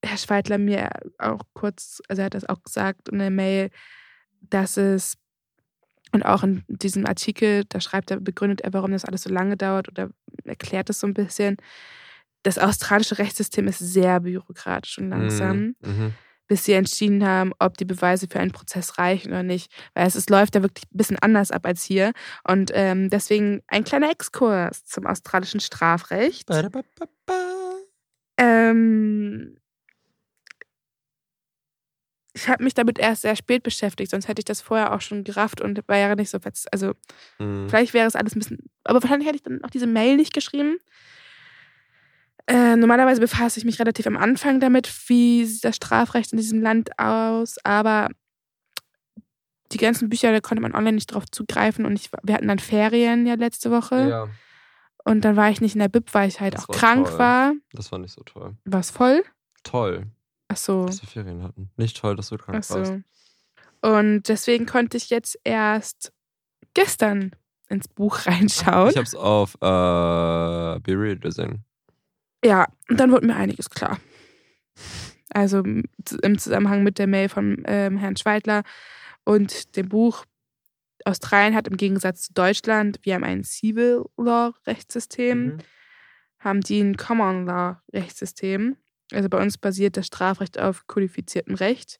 Herr Schweitler mir auch kurz, also er hat das auch gesagt in der Mail, dass es, und auch in diesem Artikel, da schreibt er, begründet er, warum das alles so lange dauert oder erklärt es so ein bisschen. Das australische Rechtssystem ist sehr bürokratisch und langsam, mhm. mhm. bis sie entschieden haben, ob die Beweise für einen Prozess reichen oder nicht. Weil es, es läuft da wirklich ein bisschen anders ab als hier. Und ähm, deswegen ein kleiner Exkurs zum australischen Strafrecht. Ba -ba -ba ähm, ich habe mich damit erst sehr spät beschäftigt, sonst hätte ich das vorher auch schon gerafft und war ja nicht so fest. Also, mhm. vielleicht wäre es alles ein bisschen. Aber wahrscheinlich hätte ich dann auch diese Mail nicht geschrieben. Äh, normalerweise befasse ich mich relativ am Anfang damit, wie sieht das Strafrecht in diesem Land aus, aber die ganzen Bücher, da konnte man online nicht drauf zugreifen und ich, wir hatten dann Ferien ja letzte Woche. Ja. Und dann war ich nicht in der Bib, weil ich halt das auch krank toll. war. Das war nicht so toll. War es voll? Toll. Ach so. Dass wir Ferien hatten. Nicht toll, dass du krank Ach so. warst. Und deswegen konnte ich jetzt erst gestern ins Buch reinschauen. Ich habe es auf äh, Be gesehen. Ja, und dann wurde mir einiges klar. Also im Zusammenhang mit der Mail von ähm, Herrn Schweidler und dem Buch Australien hat im Gegensatz zu Deutschland, wir haben ein Civil Law Rechtssystem, mhm. haben die ein Common Law Rechtssystem. Also bei uns basiert das Strafrecht auf kodifiziertem Recht.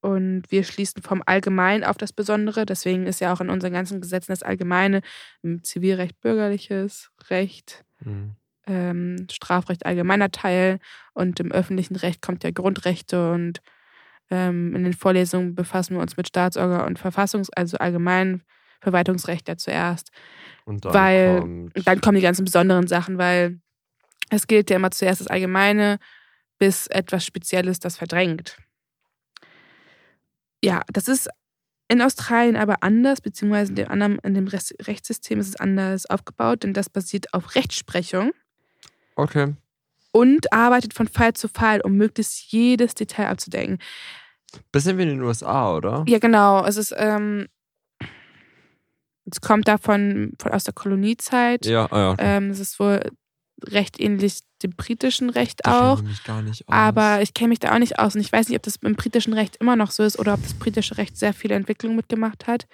Und wir schließen vom Allgemeinen auf das Besondere. Deswegen ist ja auch in unseren ganzen Gesetzen das Allgemeine im Zivilrecht bürgerliches Recht, mhm. ähm, Strafrecht allgemeiner Teil und im öffentlichen Recht kommt ja Grundrechte und ähm, in den Vorlesungen befassen wir uns mit Staatsorgan und Verfassungs-, also allgemein Verwaltungsrecht ja zuerst. Und dann weil kommt... dann kommen die ganzen besonderen Sachen, weil es gilt ja immer zuerst das Allgemeine, bis etwas Spezielles das verdrängt. Ja, das ist in Australien aber anders, beziehungsweise in dem, anderen, in dem Rechtssystem ist es anders aufgebaut, denn das basiert auf Rechtsprechung. Okay. Und arbeitet von Fall zu Fall, um möglichst jedes Detail abzudecken. Bisschen wie in den USA, oder? Ja, genau. Es ist, ähm, es kommt da von, von aus der Koloniezeit. Ja, ah, ja. Okay. Ähm, es ist wohl recht ähnlich dem britischen Recht auch. Ich. Aber ich kenne mich da auch nicht aus und ich weiß nicht, ob das im britischen Recht immer noch so ist oder ob das britische Recht sehr viele Entwicklungen mitgemacht hat.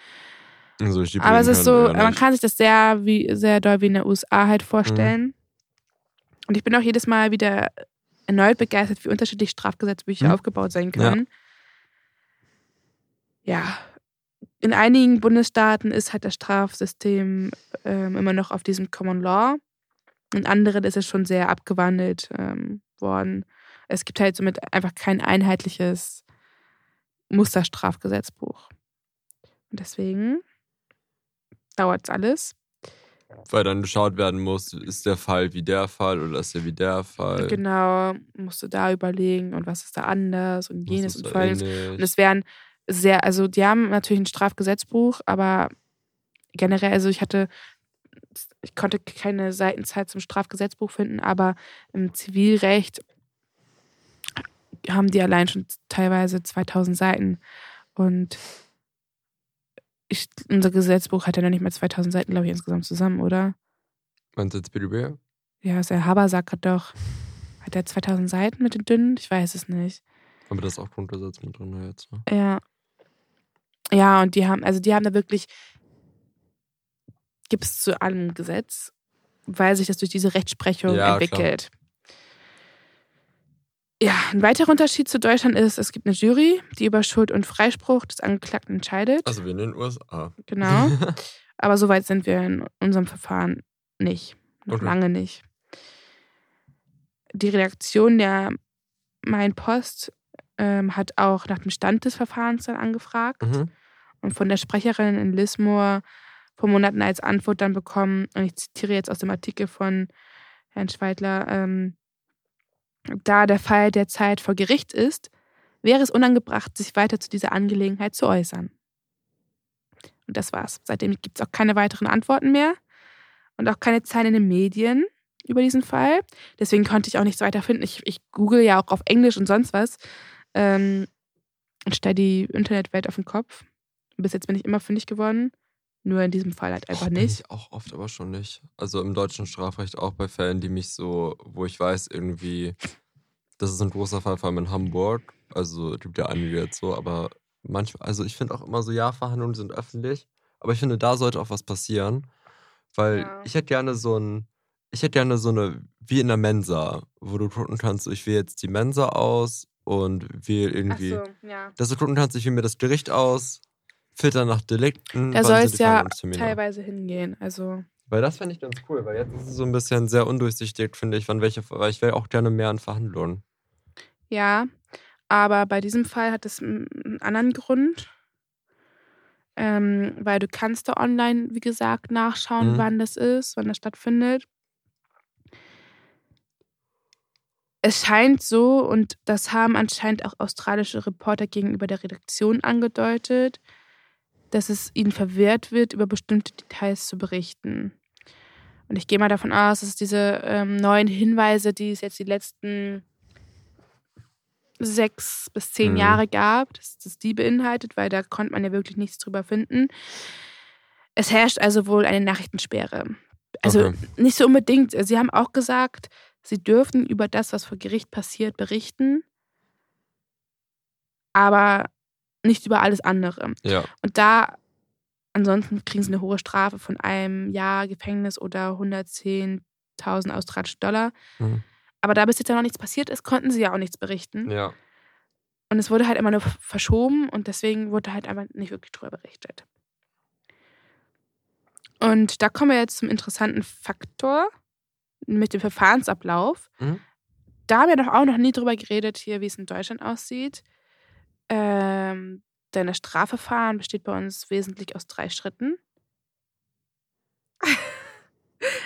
Also Aber es ist so, man kann sich das sehr, wie, sehr doll wie in den USA halt vorstellen. Mhm. Und ich bin auch jedes Mal wieder erneut begeistert, wie unterschiedlich Strafgesetzbücher mhm. aufgebaut sein können. Ja. ja. In einigen Bundesstaaten ist halt das Strafsystem ähm, immer noch auf diesem Common Law in anderen ist es schon sehr abgewandelt ähm, worden. Es gibt halt somit einfach kein einheitliches Musterstrafgesetzbuch. Und deswegen dauert es alles. Weil dann geschaut werden muss, ist der Fall wie der Fall oder ist der wie der Fall. Genau, musst du da überlegen und was ist da anders und jenes und folgendes. Und es wären sehr, also die haben natürlich ein Strafgesetzbuch, aber generell, also ich hatte ich konnte keine Seitenzeit zum Strafgesetzbuch finden, aber im Zivilrecht haben die allein schon teilweise 2000 Seiten. Und ich, unser Gesetzbuch hat ja noch nicht mal 2000 Seiten, glaube ich, insgesamt zusammen, oder? Meinst du jetzt BDB? Ja, der Habersack hat doch. Hat er 2000 Seiten mit den dünnen? Ich weiß es nicht. Aber das ist auch Grundgesetz mit drin jetzt, ne? Ja. Ja, und die haben, also die haben da wirklich gibt es zu allem Gesetz, weil sich das durch diese Rechtsprechung ja, entwickelt. Klar. Ja, ein weiterer Unterschied zu Deutschland ist, es gibt eine Jury, die über Schuld und Freispruch des Angeklagten entscheidet. Also wie in den USA. Genau. Aber so weit sind wir in unserem Verfahren nicht. Noch okay. lange nicht. die Redaktion der Mein Post ähm, hat auch nach dem Stand des Verfahrens dann angefragt mhm. und von der Sprecherin in Lismore vor Monaten als Antwort dann bekommen, und ich zitiere jetzt aus dem Artikel von Herrn Schweidler, ähm, da der Fall derzeit vor Gericht ist, wäre es unangebracht, sich weiter zu dieser Angelegenheit zu äußern. Und das war's. Seitdem gibt es auch keine weiteren Antworten mehr und auch keine Zahlen in den Medien über diesen Fall. Deswegen konnte ich auch nichts weiter finden. Ich, ich google ja auch auf Englisch und sonst was ähm, und stelle die Internetwelt auf den Kopf. Bis jetzt bin ich immer fündig geworden. Nur in diesem Fall halt einfach Och, nicht. Ich auch oft, aber schon nicht. Also im deutschen Strafrecht auch bei Fällen, die mich so, wo ich weiß, irgendwie, das ist ein großer Fall, vor allem in Hamburg. Also es gibt ja einige jetzt so, aber manchmal, also ich finde auch immer so, ja, Verhandlungen sind öffentlich, aber ich finde, da sollte auch was passieren. Weil ja. ich hätte gerne so ein, ich hätte gerne so eine, wie in der Mensa, wo du gucken kannst, ich wähle jetzt die Mensa aus und wähle irgendwie. Ach so, ja. Dass du gucken kannst, ich wähle mir das Gericht aus, filter nach Delikten. Da soll es ja teilweise hingehen. Also. Weil das fände ich ganz cool, weil jetzt ist es so ein bisschen sehr undurchsichtig, finde ich, wann welche, weil ich wäre auch gerne mehr an Verhandlungen. Ja, aber bei diesem Fall hat es einen anderen Grund. Ähm, weil du kannst da online, wie gesagt, nachschauen, mhm. wann das ist, wann das stattfindet. Es scheint so, und das haben anscheinend auch australische Reporter gegenüber der Redaktion angedeutet, dass es ihnen verwehrt wird, über bestimmte Details zu berichten. Und ich gehe mal davon aus, dass diese ähm, neuen Hinweise, die es jetzt die letzten sechs bis zehn mhm. Jahre gab, dass das die beinhaltet, weil da konnte man ja wirklich nichts drüber finden. Es herrscht also wohl eine Nachrichtensperre. Also okay. nicht so unbedingt. Sie haben auch gesagt, sie dürfen über das, was vor Gericht passiert, berichten, aber nicht über alles andere. Ja. Und da, ansonsten kriegen sie eine hohe Strafe von einem Jahr Gefängnis oder 110.000 australische Dollar. Mhm. Aber da bis jetzt ja noch nichts passiert ist, konnten sie ja auch nichts berichten. Ja. Und es wurde halt immer nur verschoben und deswegen wurde halt einfach nicht wirklich drüber berichtet. Und da kommen wir jetzt zum interessanten Faktor mit dem Verfahrensablauf. Mhm. Da haben wir doch auch noch nie drüber geredet, hier, wie es in Deutschland aussieht. Ähm, denn das Strafverfahren besteht bei uns wesentlich aus drei Schritten.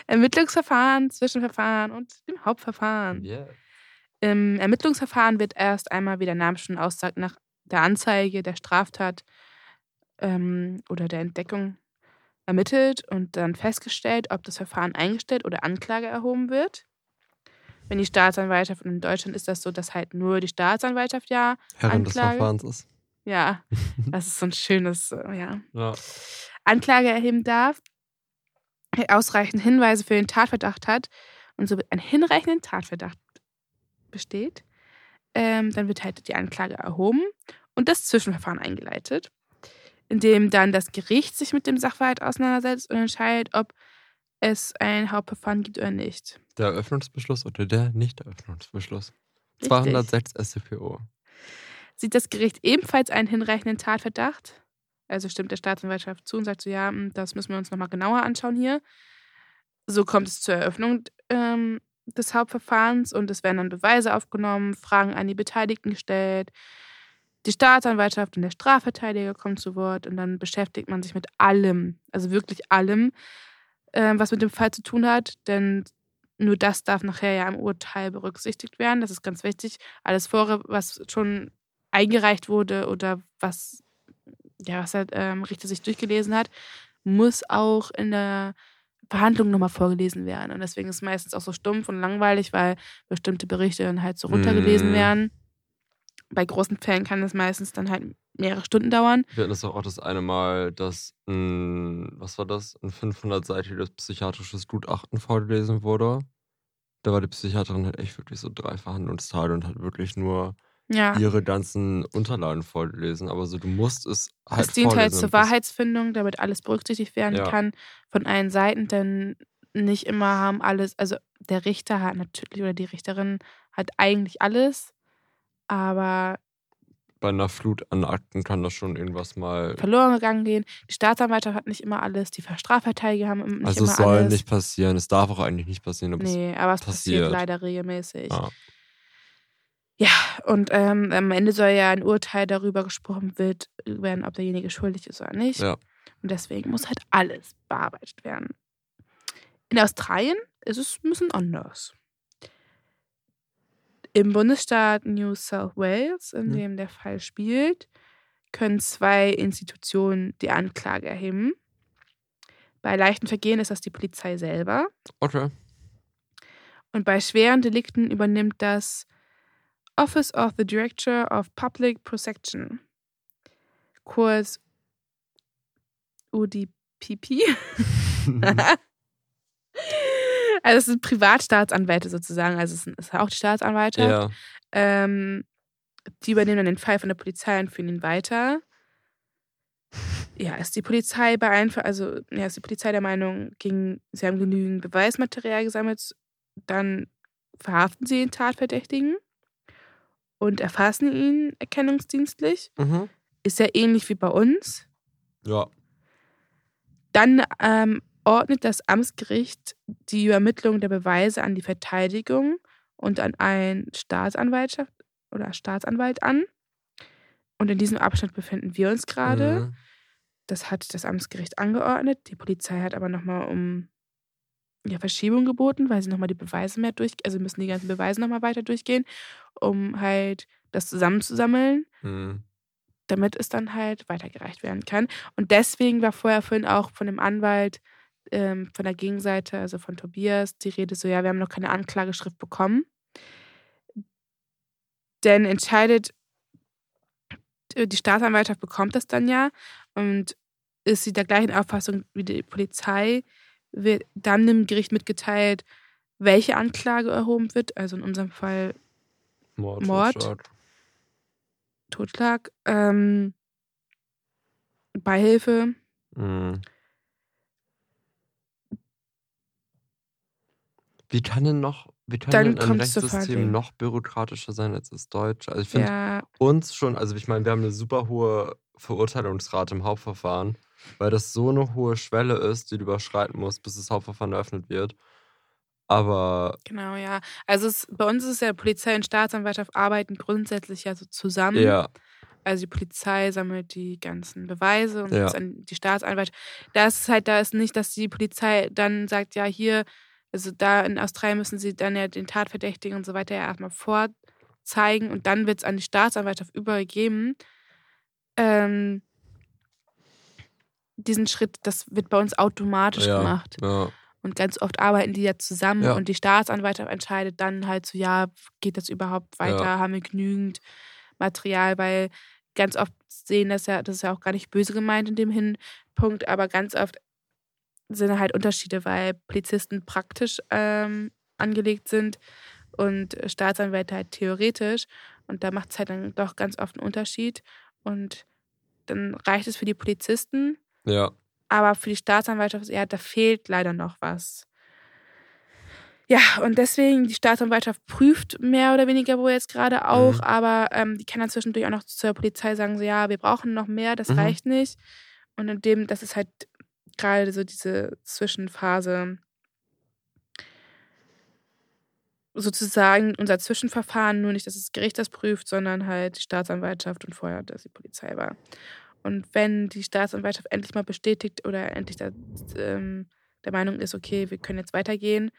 Ermittlungsverfahren, Zwischenverfahren und dem Hauptverfahren. Yeah. Im Ermittlungsverfahren wird erst einmal, wie der Name schon aussagt, nach der Anzeige der Straftat ähm, oder der Entdeckung ermittelt und dann festgestellt, ob das Verfahren eingestellt oder Anklage erhoben wird. Wenn die Staatsanwaltschaft, und in Deutschland ist das so, dass halt nur die Staatsanwaltschaft ja Herrin Anklage, des Verfahrens ist. Ja, das ist so ein schönes, äh, ja. ja. Anklage erheben darf ausreichend Hinweise für den Tatverdacht hat und so ein hinreichender Tatverdacht besteht, ähm, dann wird halt die Anklage erhoben und das Zwischenverfahren eingeleitet, in dem dann das Gericht sich mit dem Sachverhalt auseinandersetzt und entscheidet, ob es ein Hauptverfahren gibt oder nicht. Der Eröffnungsbeschluss oder der Nicht-Eröffnungsbeschluss. 206 SCPO. Sieht das Gericht ebenfalls einen hinreichenden Tatverdacht, also stimmt der Staatsanwaltschaft zu und sagt so, ja, hm, das müssen wir uns nochmal genauer anschauen hier. So kommt es zur Eröffnung ähm, des Hauptverfahrens und es werden dann Beweise aufgenommen, Fragen an die Beteiligten gestellt. Die Staatsanwaltschaft und der Strafverteidiger kommen zu Wort und dann beschäftigt man sich mit allem, also wirklich allem, äh, was mit dem Fall zu tun hat, denn nur das darf nachher ja im Urteil berücksichtigt werden. Das ist ganz wichtig. Alles vorher, was schon eingereicht wurde oder was ja, was der ähm, Richter sich durchgelesen hat, muss auch in der Verhandlung nochmal vorgelesen werden. Und deswegen ist es meistens auch so stumpf und langweilig, weil bestimmte Berichte dann halt so runtergelesen mm. werden. Bei großen Fällen kann das meistens dann halt mehrere Stunden dauern. Wir hatten das auch das eine Mal, dass ein, was war das, ein 500-seitiges psychiatrisches Gutachten vorgelesen wurde. Da war die Psychiaterin halt echt wirklich so drei Verhandlungstage und hat wirklich nur ja. ihre ganzen Unterlagen vorlesen. Aber so, du musst es halt. Es dient halt zur Wahrheitsfindung, damit alles berücksichtigt werden ja. kann von allen Seiten, denn nicht immer haben alles, also der Richter hat natürlich oder die Richterin hat eigentlich alles, aber bei einer Flut an Akten kann das schon irgendwas mal. verloren gegangen gehen. Die Staatsanwaltschaft hat nicht immer alles, die Strafverteidiger haben nicht Also immer es soll alles. nicht passieren. Es darf auch eigentlich nicht passieren. Aber nee, aber es passiert, passiert. leider regelmäßig. Ja. Ja, und ähm, am Ende soll ja ein Urteil darüber gesprochen wird, werden, ob derjenige schuldig ist oder nicht. Ja. Und deswegen muss halt alles bearbeitet werden. In Australien ist es ein bisschen anders. Im Bundesstaat New South Wales, in Mhm. dem der Fall spielt, können zwei Institutionen die Anklage erheben. Bei leichten Vergehen ist das die Polizei selber. Okay. Und bei schweren Delikten übernimmt das Office of the Director of Public Protection, kurz UDPP. also es sind Privatstaatsanwälte sozusagen, also es sind es sind auch die Staatsanwälte. ja. Ähm, die übernehmen dann den Fall von der Polizei und führen ihn weiter. Ja, ist die Polizei beeinflusst, also ja, ist die Polizei der Meinung, ging, sie haben genügend Beweismaterial gesammelt, dann verhaften sie den Tatverdächtigen und erfassen ihn erkennungsdienstlich. Mhm. Ist ja ähnlich wie bei uns. Ja. Dann ähm, ordnet das Amtsgericht die Übermittlung der Beweise an die Verteidigung und an einen Staatsanwaltschaft oder Staatsanwalt an. Und in diesem Abschnitt befinden wir uns gerade. Mhm. Das hat das Amtsgericht angeordnet. Die Polizei hat aber nochmal um ja, Verschiebung geboten, weil sie nochmal die Beweise mehr durch, also müssen die ganzen Beweise nochmal weiter durchgehen, um halt das zusammenzusammeln, Mhm. damit es dann halt weitergereicht werden kann. Und deswegen war vorher vorhin auch von dem Anwalt ähm, von der Gegenseite, also von Tobias, die Rede so, ja, wir haben noch keine Anklageschrift bekommen. Denn entscheidet, äh, die Staatsanwaltschaft bekommt das dann ja und ist sie der gleichen Auffassung wie die Polizei, wird dann dem Gericht mitgeteilt, welche Anklage erhoben wird. Also in unserem Fall Mord. Mord. Totschlag. Totschlag, ähm, Beihilfe. Mhm. Wie kann denn noch, wie kann Dann denn ein Rechtssystem noch bürokratischer sein als das deutsche? Also ich finde Ja, uns schon, also ich meine, wir haben eine super hohe Verurteilungsrate im Hauptverfahren, weil das so eine hohe Schwelle ist, die du überschreiten musst, bis das Hauptverfahren eröffnet wird. Aber genau, ja. Also es, bei uns ist es ja, Polizei und Staatsanwaltschaft arbeiten grundsätzlich ja so zusammen. ja, Also die Polizei sammelt die ganzen Beweise und Ja. die Staatsanwalt. Da ist halt, da ist nicht, dass die Polizei dann sagt, ja, hier, also da in Australien müssen sie dann ja den Tatverdächtigen und so weiter ja erstmal vorzeigen und dann wird es an die Staatsanwaltschaft übergeben. Ähm, diesen Schritt, das wird bei uns automatisch Ja. gemacht. ja, Und ganz oft arbeiten die ja zusammen Ja. und die Staatsanwaltschaft entscheidet dann halt so, ja, geht das überhaupt weiter, haben wir genügend Material, weil ganz oft sehen das ja, das ist ja auch gar nicht böse gemeint in dem Hinpunkt, aber ganz oft sind halt Unterschiede, weil Polizisten praktisch ähm, angelegt sind und Staatsanwälte halt theoretisch. Und da macht es halt dann doch ganz oft einen Unterschied. Und dann reicht es für die Polizisten, ja. aber für die Staatsanwaltschaft, ja, da fehlt leider noch was. Ja, und deswegen, die Staatsanwaltschaft prüft mehr oder weniger wohl jetzt gerade auch, Mhm. aber ähm, die kann dann zwischendurch auch noch zur Polizei sagen, so, ja, wir brauchen noch mehr, das Mhm. reicht nicht. Und in dem, das ist halt gerade so diese Zwischenphase, sozusagen unser Zwischenverfahren, nur nicht, dass das Gericht das prüft, sondern halt die Staatsanwaltschaft und vorher, dass die Polizei war. Und wenn die Staatsanwaltschaft endlich mal bestätigt oder endlich da, ähm, der Meinung ist, okay, wir können jetzt weitergehen,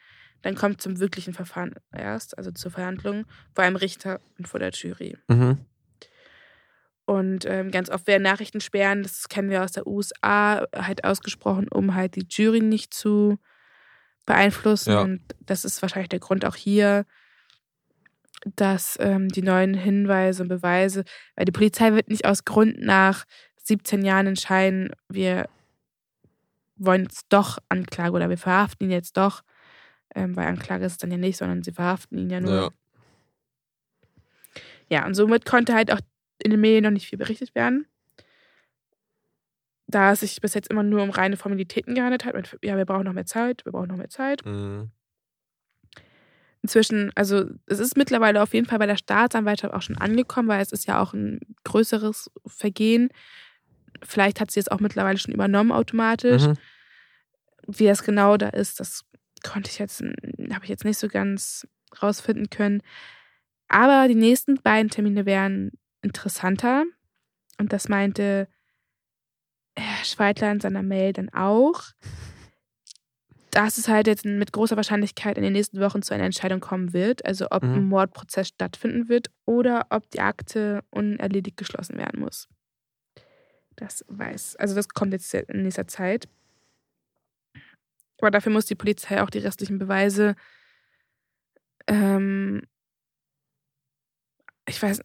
dann kommt zum wirklichen Verfahren erst, also zur Verhandlung, vor einem Richter und vor der Jury. Mhm. Und ähm, ganz oft werden Nachrichten sperren, das kennen wir aus der USA, halt ausgesprochen, um halt die Jury nicht zu beeinflussen. Ja. Und das ist wahrscheinlich der Grund auch hier, dass ähm, die neuen Hinweise und Beweise, weil die Polizei wird nicht aus Grund nach 17 Jahren entscheiden, wir wollen jetzt doch Anklage oder wir verhaften ihn jetzt doch, ähm, weil Anklage ist es dann ja nicht, sondern sie verhaften ihn ja nur. Ja. Ja, und somit konnte halt auch in den Medien noch nicht viel berichtet werden. Da es sich bis jetzt immer nur um reine Formalitäten gehandelt hat, mit, ja, wir brauchen noch mehr Zeit, wir brauchen noch mehr Zeit. Mhm. inzwischen, also es ist mittlerweile auf jeden Fall bei der Staatsanwaltschaft auch schon angekommen, weil es ist ja auch ein größeres Vergehen. Vielleicht hat sie es auch mittlerweile schon übernommen automatisch. Mhm. Wie das genau da ist, das konnte ich jetzt, habe ich jetzt nicht so ganz rausfinden können. Aber die nächsten beiden Termine wären interessanter. Und das meinte Herr Schweitler in seiner Mail dann auch dass es halt jetzt mit großer Wahrscheinlichkeit in den nächsten Wochen zu einer Entscheidung kommen wird, also ob mhm. ein Mordprozess stattfinden wird oder ob die Akte unerledigt geschlossen werden muss. Das weiß, also das kommt jetzt in nächster Zeit. Aber dafür muss die Polizei auch die restlichen Beweise, ähm, ich weiß,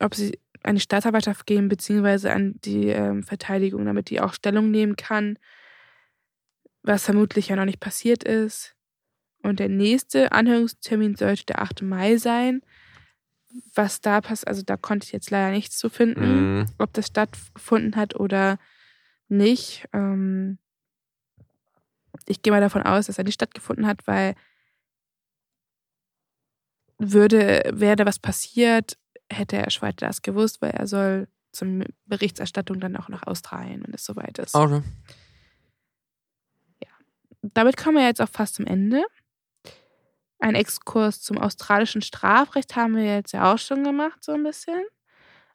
ob sie die Staatsanwaltschaft gehen, beziehungsweise an die ähm, Verteidigung, damit die auch Stellung nehmen kann was vermutlich ja noch nicht passiert ist. Und der nächste Anhörungstermin sollte der 8. Mai sein. Was da passt, also da konnte ich jetzt leider nichts zu finden, mhm. ob das stattgefunden hat oder nicht. Ähm ich gehe mal davon aus, dass er nicht stattgefunden hat, weil würde, wäre da was passiert, hätte Herr Schweiter das gewusst, weil er soll zur Berichterstattung dann auch nach Australien, wenn es soweit ist. Okay damit kommen wir jetzt auch fast zum Ende. Ein Exkurs zum australischen Strafrecht haben wir jetzt ja auch schon gemacht, so ein bisschen.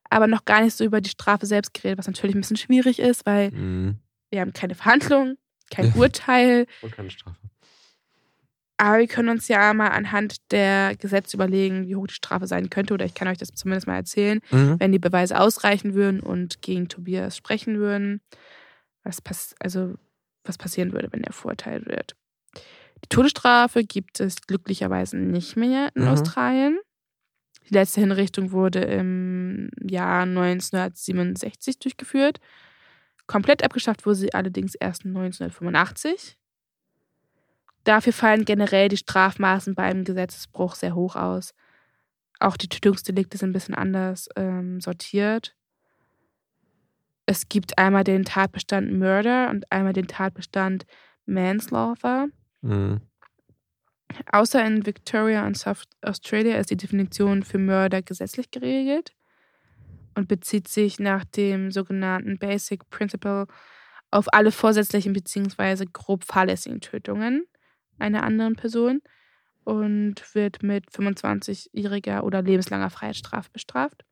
Aber noch gar nicht so über die Strafe selbst geredet, was natürlich ein bisschen schwierig ist, weil mhm. wir haben keine Verhandlung, kein ja. Urteil. Und keine Strafe. Aber wir können uns ja mal anhand der Gesetze überlegen, wie hoch die Strafe sein könnte. Oder ich kann euch das zumindest mal erzählen, mhm. wenn die Beweise ausreichen würden und gegen Tobias sprechen würden. Was passt, also was passieren würde, wenn er verurteilt wird. Die Todesstrafe gibt es glücklicherweise nicht mehr in mhm. Australien. Die letzte Hinrichtung wurde im Jahr 1967 durchgeführt. Komplett abgeschafft wurde sie allerdings erst 1985. Dafür fallen generell die Strafmaßen beim Gesetzesbruch sehr hoch aus. Auch die Tötungsdelikte sind ein bisschen anders ähm, sortiert. Es gibt einmal den Tatbestand Murder und einmal den Tatbestand Manslaughter. Mhm. Außer in Victoria und South Australia ist die Definition für Murder gesetzlich geregelt und bezieht sich nach dem sogenannten Basic Principle auf alle vorsätzlichen bzw. grob fahrlässigen Tötungen einer anderen Person und wird mit 25-jähriger oder lebenslanger Freiheitsstrafe bestraft.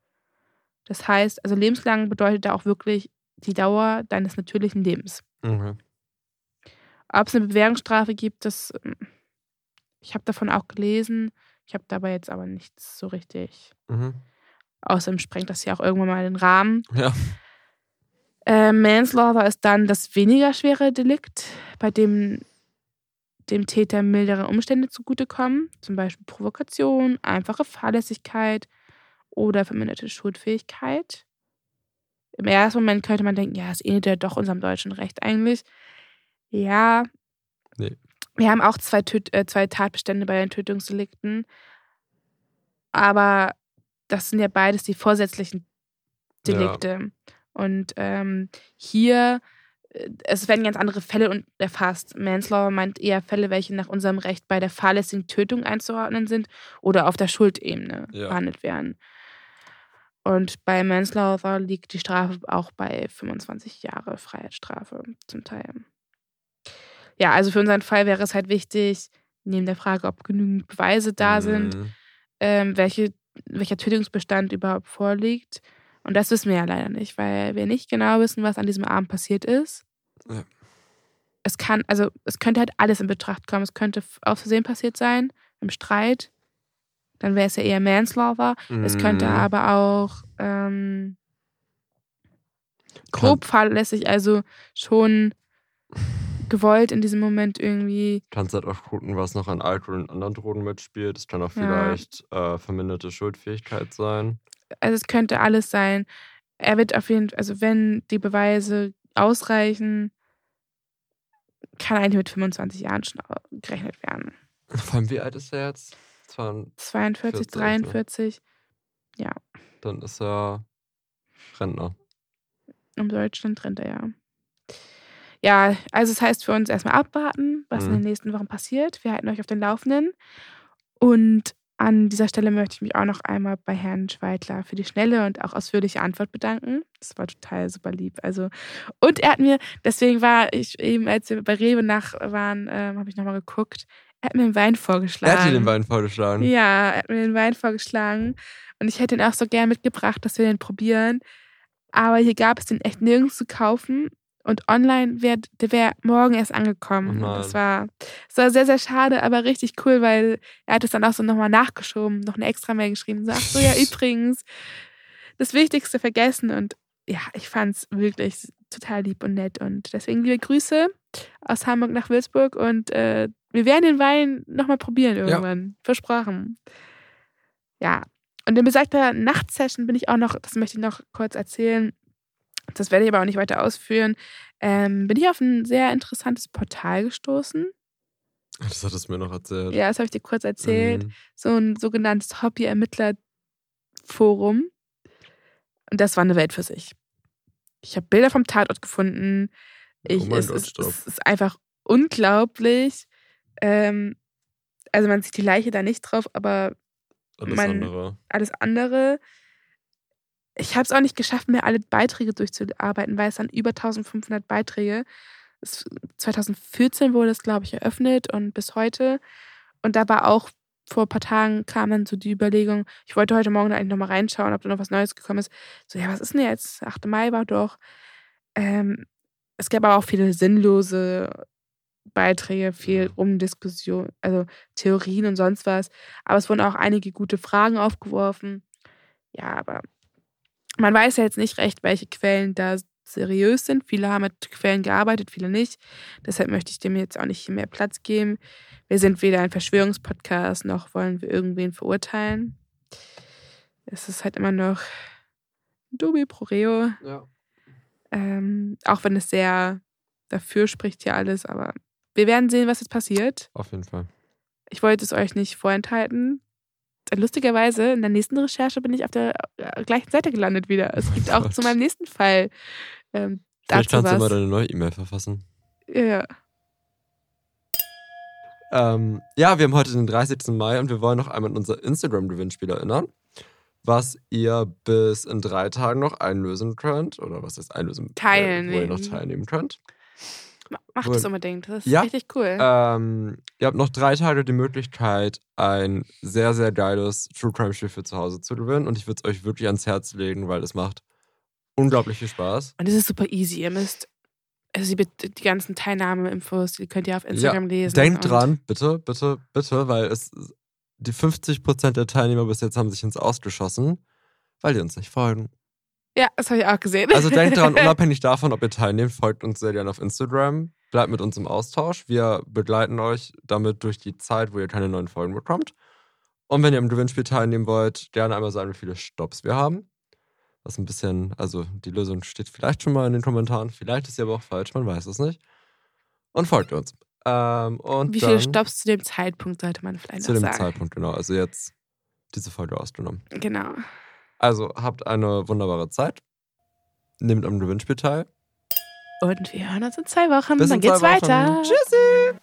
Das heißt, also lebenslang bedeutet da auch wirklich die Dauer deines natürlichen Lebens. Mhm. Ob es eine Bewährungsstrafe gibt, das. Ähm, ich habe davon auch gelesen. Ich habe dabei jetzt aber nichts so richtig. Mhm. Außerdem sprengt das ja auch irgendwann mal den Rahmen. Ja. Äh, Manslaughter ist dann das weniger schwere Delikt, bei dem dem Täter mildere Umstände zugutekommen, zum Beispiel Provokation, einfache Fahrlässigkeit, oder verminderte Schuldfähigkeit. Im ersten Moment könnte man denken, ja, es ähnelt ja doch unserem deutschen Recht eigentlich. Ja. Nee. Wir haben auch zwei, Töt äh, zwei Tatbestände bei den Tötungsdelikten. Aber das sind ja beides die vorsätzlichen Delikte. Ja. Und ähm, hier, es werden ganz andere Fälle erfasst. Manslaughter meint eher Fälle, welche nach unserem Recht bei der fahrlässigen Tötung einzuordnen sind oder auf der Schuldebene ja. behandelt werden. Und bei Manslaughter liegt die Strafe auch bei 25 Jahre Freiheitsstrafe zum Teil. Ja, also für unseren Fall wäre es halt wichtig, neben der Frage, ob genügend Beweise da sind, mhm. ähm, welche, welcher Tötungsbestand überhaupt vorliegt. Und das wissen wir ja leider nicht, weil wir nicht genau wissen, was an diesem Abend passiert ist. Ja. Es kann, also es könnte halt alles in Betracht kommen. Es könnte aus Versehen passiert sein, im Streit dann wäre es ja eher Manslaughter. Mhm. Es könnte mhm. aber auch ähm, grob fahrlässig, also schon gewollt in diesem Moment irgendwie. Kannst halt auch gucken, was noch an Alkohol und anderen Drogen mitspielt. Es kann auch vielleicht ja. äh, verminderte Schuldfähigkeit sein. Also es könnte alles sein. Er wird auf jeden Fall, also wenn die Beweise ausreichen, kann eigentlich mit 25 Jahren schon gerechnet werden. Vor allem, wie alt ist er jetzt? 42, 43. Ne? Ja. Dann ist er Rentner. Im Deutschland Rentner, ja. Ja, also es das heißt für uns erstmal abwarten, was mhm. in den nächsten Wochen passiert. Wir halten euch auf den Laufenden. Und an dieser Stelle möchte ich mich auch noch einmal bei Herrn Schweitler für die schnelle und auch ausführliche Antwort bedanken. Das war total super lieb. Also, und er hat mir, deswegen war ich eben, als wir bei Rewe nach waren, ähm, habe ich nochmal geguckt, er hat mir den Wein vorgeschlagen. Er hat dir den Wein vorgeschlagen. Ja, er hat mir den Wein vorgeschlagen. Und ich hätte ihn auch so gern mitgebracht, dass wir den probieren. Aber hier gab es den echt nirgends zu kaufen. Und online wäre der wär morgen erst angekommen. Oh das, war, das war sehr, sehr schade, aber richtig cool, weil er hat es dann auch so nochmal nachgeschoben, noch eine extra Mail geschrieben. Sagt so, ja, übrigens, das Wichtigste vergessen. Und ja, ich fand es wirklich total lieb und nett. Und deswegen liebe Grüße aus Hamburg nach Würzburg. Und äh, wir werden den Wein nochmal probieren irgendwann. Ja. Versprochen. Ja. Und in besagter Nachtsession bin ich auch noch, das möchte ich noch kurz erzählen, das werde ich aber auch nicht weiter ausführen, ähm, bin ich auf ein sehr interessantes Portal gestoßen. Das hattest du mir noch erzählt. Ja, das habe ich dir kurz erzählt. Mhm. So ein sogenanntes Hobby-Ermittler-Forum. Und das war eine Welt für sich. Ich habe Bilder vom Tatort gefunden. Ich, oh es, Gott, ist, es, ist, einfach unglaublich. Ähm, also man sieht die Leiche da nicht drauf, aber alles man, andere. Alles andere ich habe es auch nicht geschafft, mir alle Beiträge durchzuarbeiten, weil es dann über 1500 Beiträge. 2014 wurde es, glaube ich, eröffnet und bis heute. Und da war auch vor ein paar Tagen kam dann so die Überlegung, ich wollte heute Morgen eigentlich nochmal reinschauen, ob da noch was Neues gekommen ist. So, ja, was ist denn jetzt? 8. Mai war doch. Ähm, es gab aber auch viele sinnlose Beiträge, viel Umdiskussion, also Theorien und sonst was. Aber es wurden auch einige gute Fragen aufgeworfen. Ja, aber man weiß ja jetzt nicht recht, welche Quellen da seriös sind. Viele haben mit Quellen gearbeitet, viele nicht. Deshalb möchte ich dem jetzt auch nicht mehr Platz geben. Wir sind weder ein Verschwörungspodcast, noch wollen wir irgendwen verurteilen. Es ist halt immer noch Dubi pro Reo. Ja. Ähm, auch wenn es sehr dafür spricht hier alles, aber wir werden sehen, was jetzt passiert. Auf jeden Fall. Ich wollte es euch nicht vorenthalten lustigerweise in der nächsten Recherche bin ich auf der äh, gleichen Seite gelandet wieder. Es gibt auch zu meinem nächsten Fall. Ähm, Vielleicht kannst was. du mal deine neue E-Mail verfassen. Ja. Ähm, ja, wir haben heute den 30. Mai und wir wollen noch einmal an unser Instagram-Gewinnspiel erinnern, was ihr bis in drei Tagen noch einlösen könnt. Oder was ist einlösen? Teilnehmen. Äh, wo ihr noch teilnehmen könnt. Macht es unbedingt. Das ist ja, richtig cool. Ähm, ihr habt noch drei Tage die Möglichkeit, ein sehr, sehr geiles True Crime Spiel für zu Hause zu gewinnen. Und ich würde es euch wirklich ans Herz legen, weil es macht unglaublich viel Spaß. Und es ist super easy. Ihr müsst, also die, die ganzen Teilnahmeinfos, die könnt ihr auf Instagram ja, lesen. Denkt dran, bitte, bitte, bitte, weil es die 50% der Teilnehmer bis jetzt haben sich ins Ausgeschossen, weil die uns nicht folgen. Ja, das habe ich auch gesehen. Also denkt daran, unabhängig davon, ob ihr teilnehmt, folgt uns sehr gerne auf Instagram. Bleibt mit uns im Austausch. Wir begleiten euch damit durch die Zeit, wo ihr keine neuen Folgen bekommt. Und wenn ihr im Gewinnspiel teilnehmen wollt, gerne einmal sagen, wie viele Stops wir haben. Was ein bisschen, also die Lösung steht vielleicht schon mal in den Kommentaren. Vielleicht ist sie aber auch falsch, man weiß es nicht. Und folgt uns. Ähm, und wie viele Stops zu dem Zeitpunkt sollte man vielleicht noch sagen? Zu dem Zeitpunkt, genau. Also jetzt diese Folge ausgenommen. Genau. Also habt eine wunderbare Zeit. Nehmt am Gewinnspiel teil. Und wir hören uns in zwei Wochen. Bis Dann in geht's zwei Wochen. weiter. Tschüssi.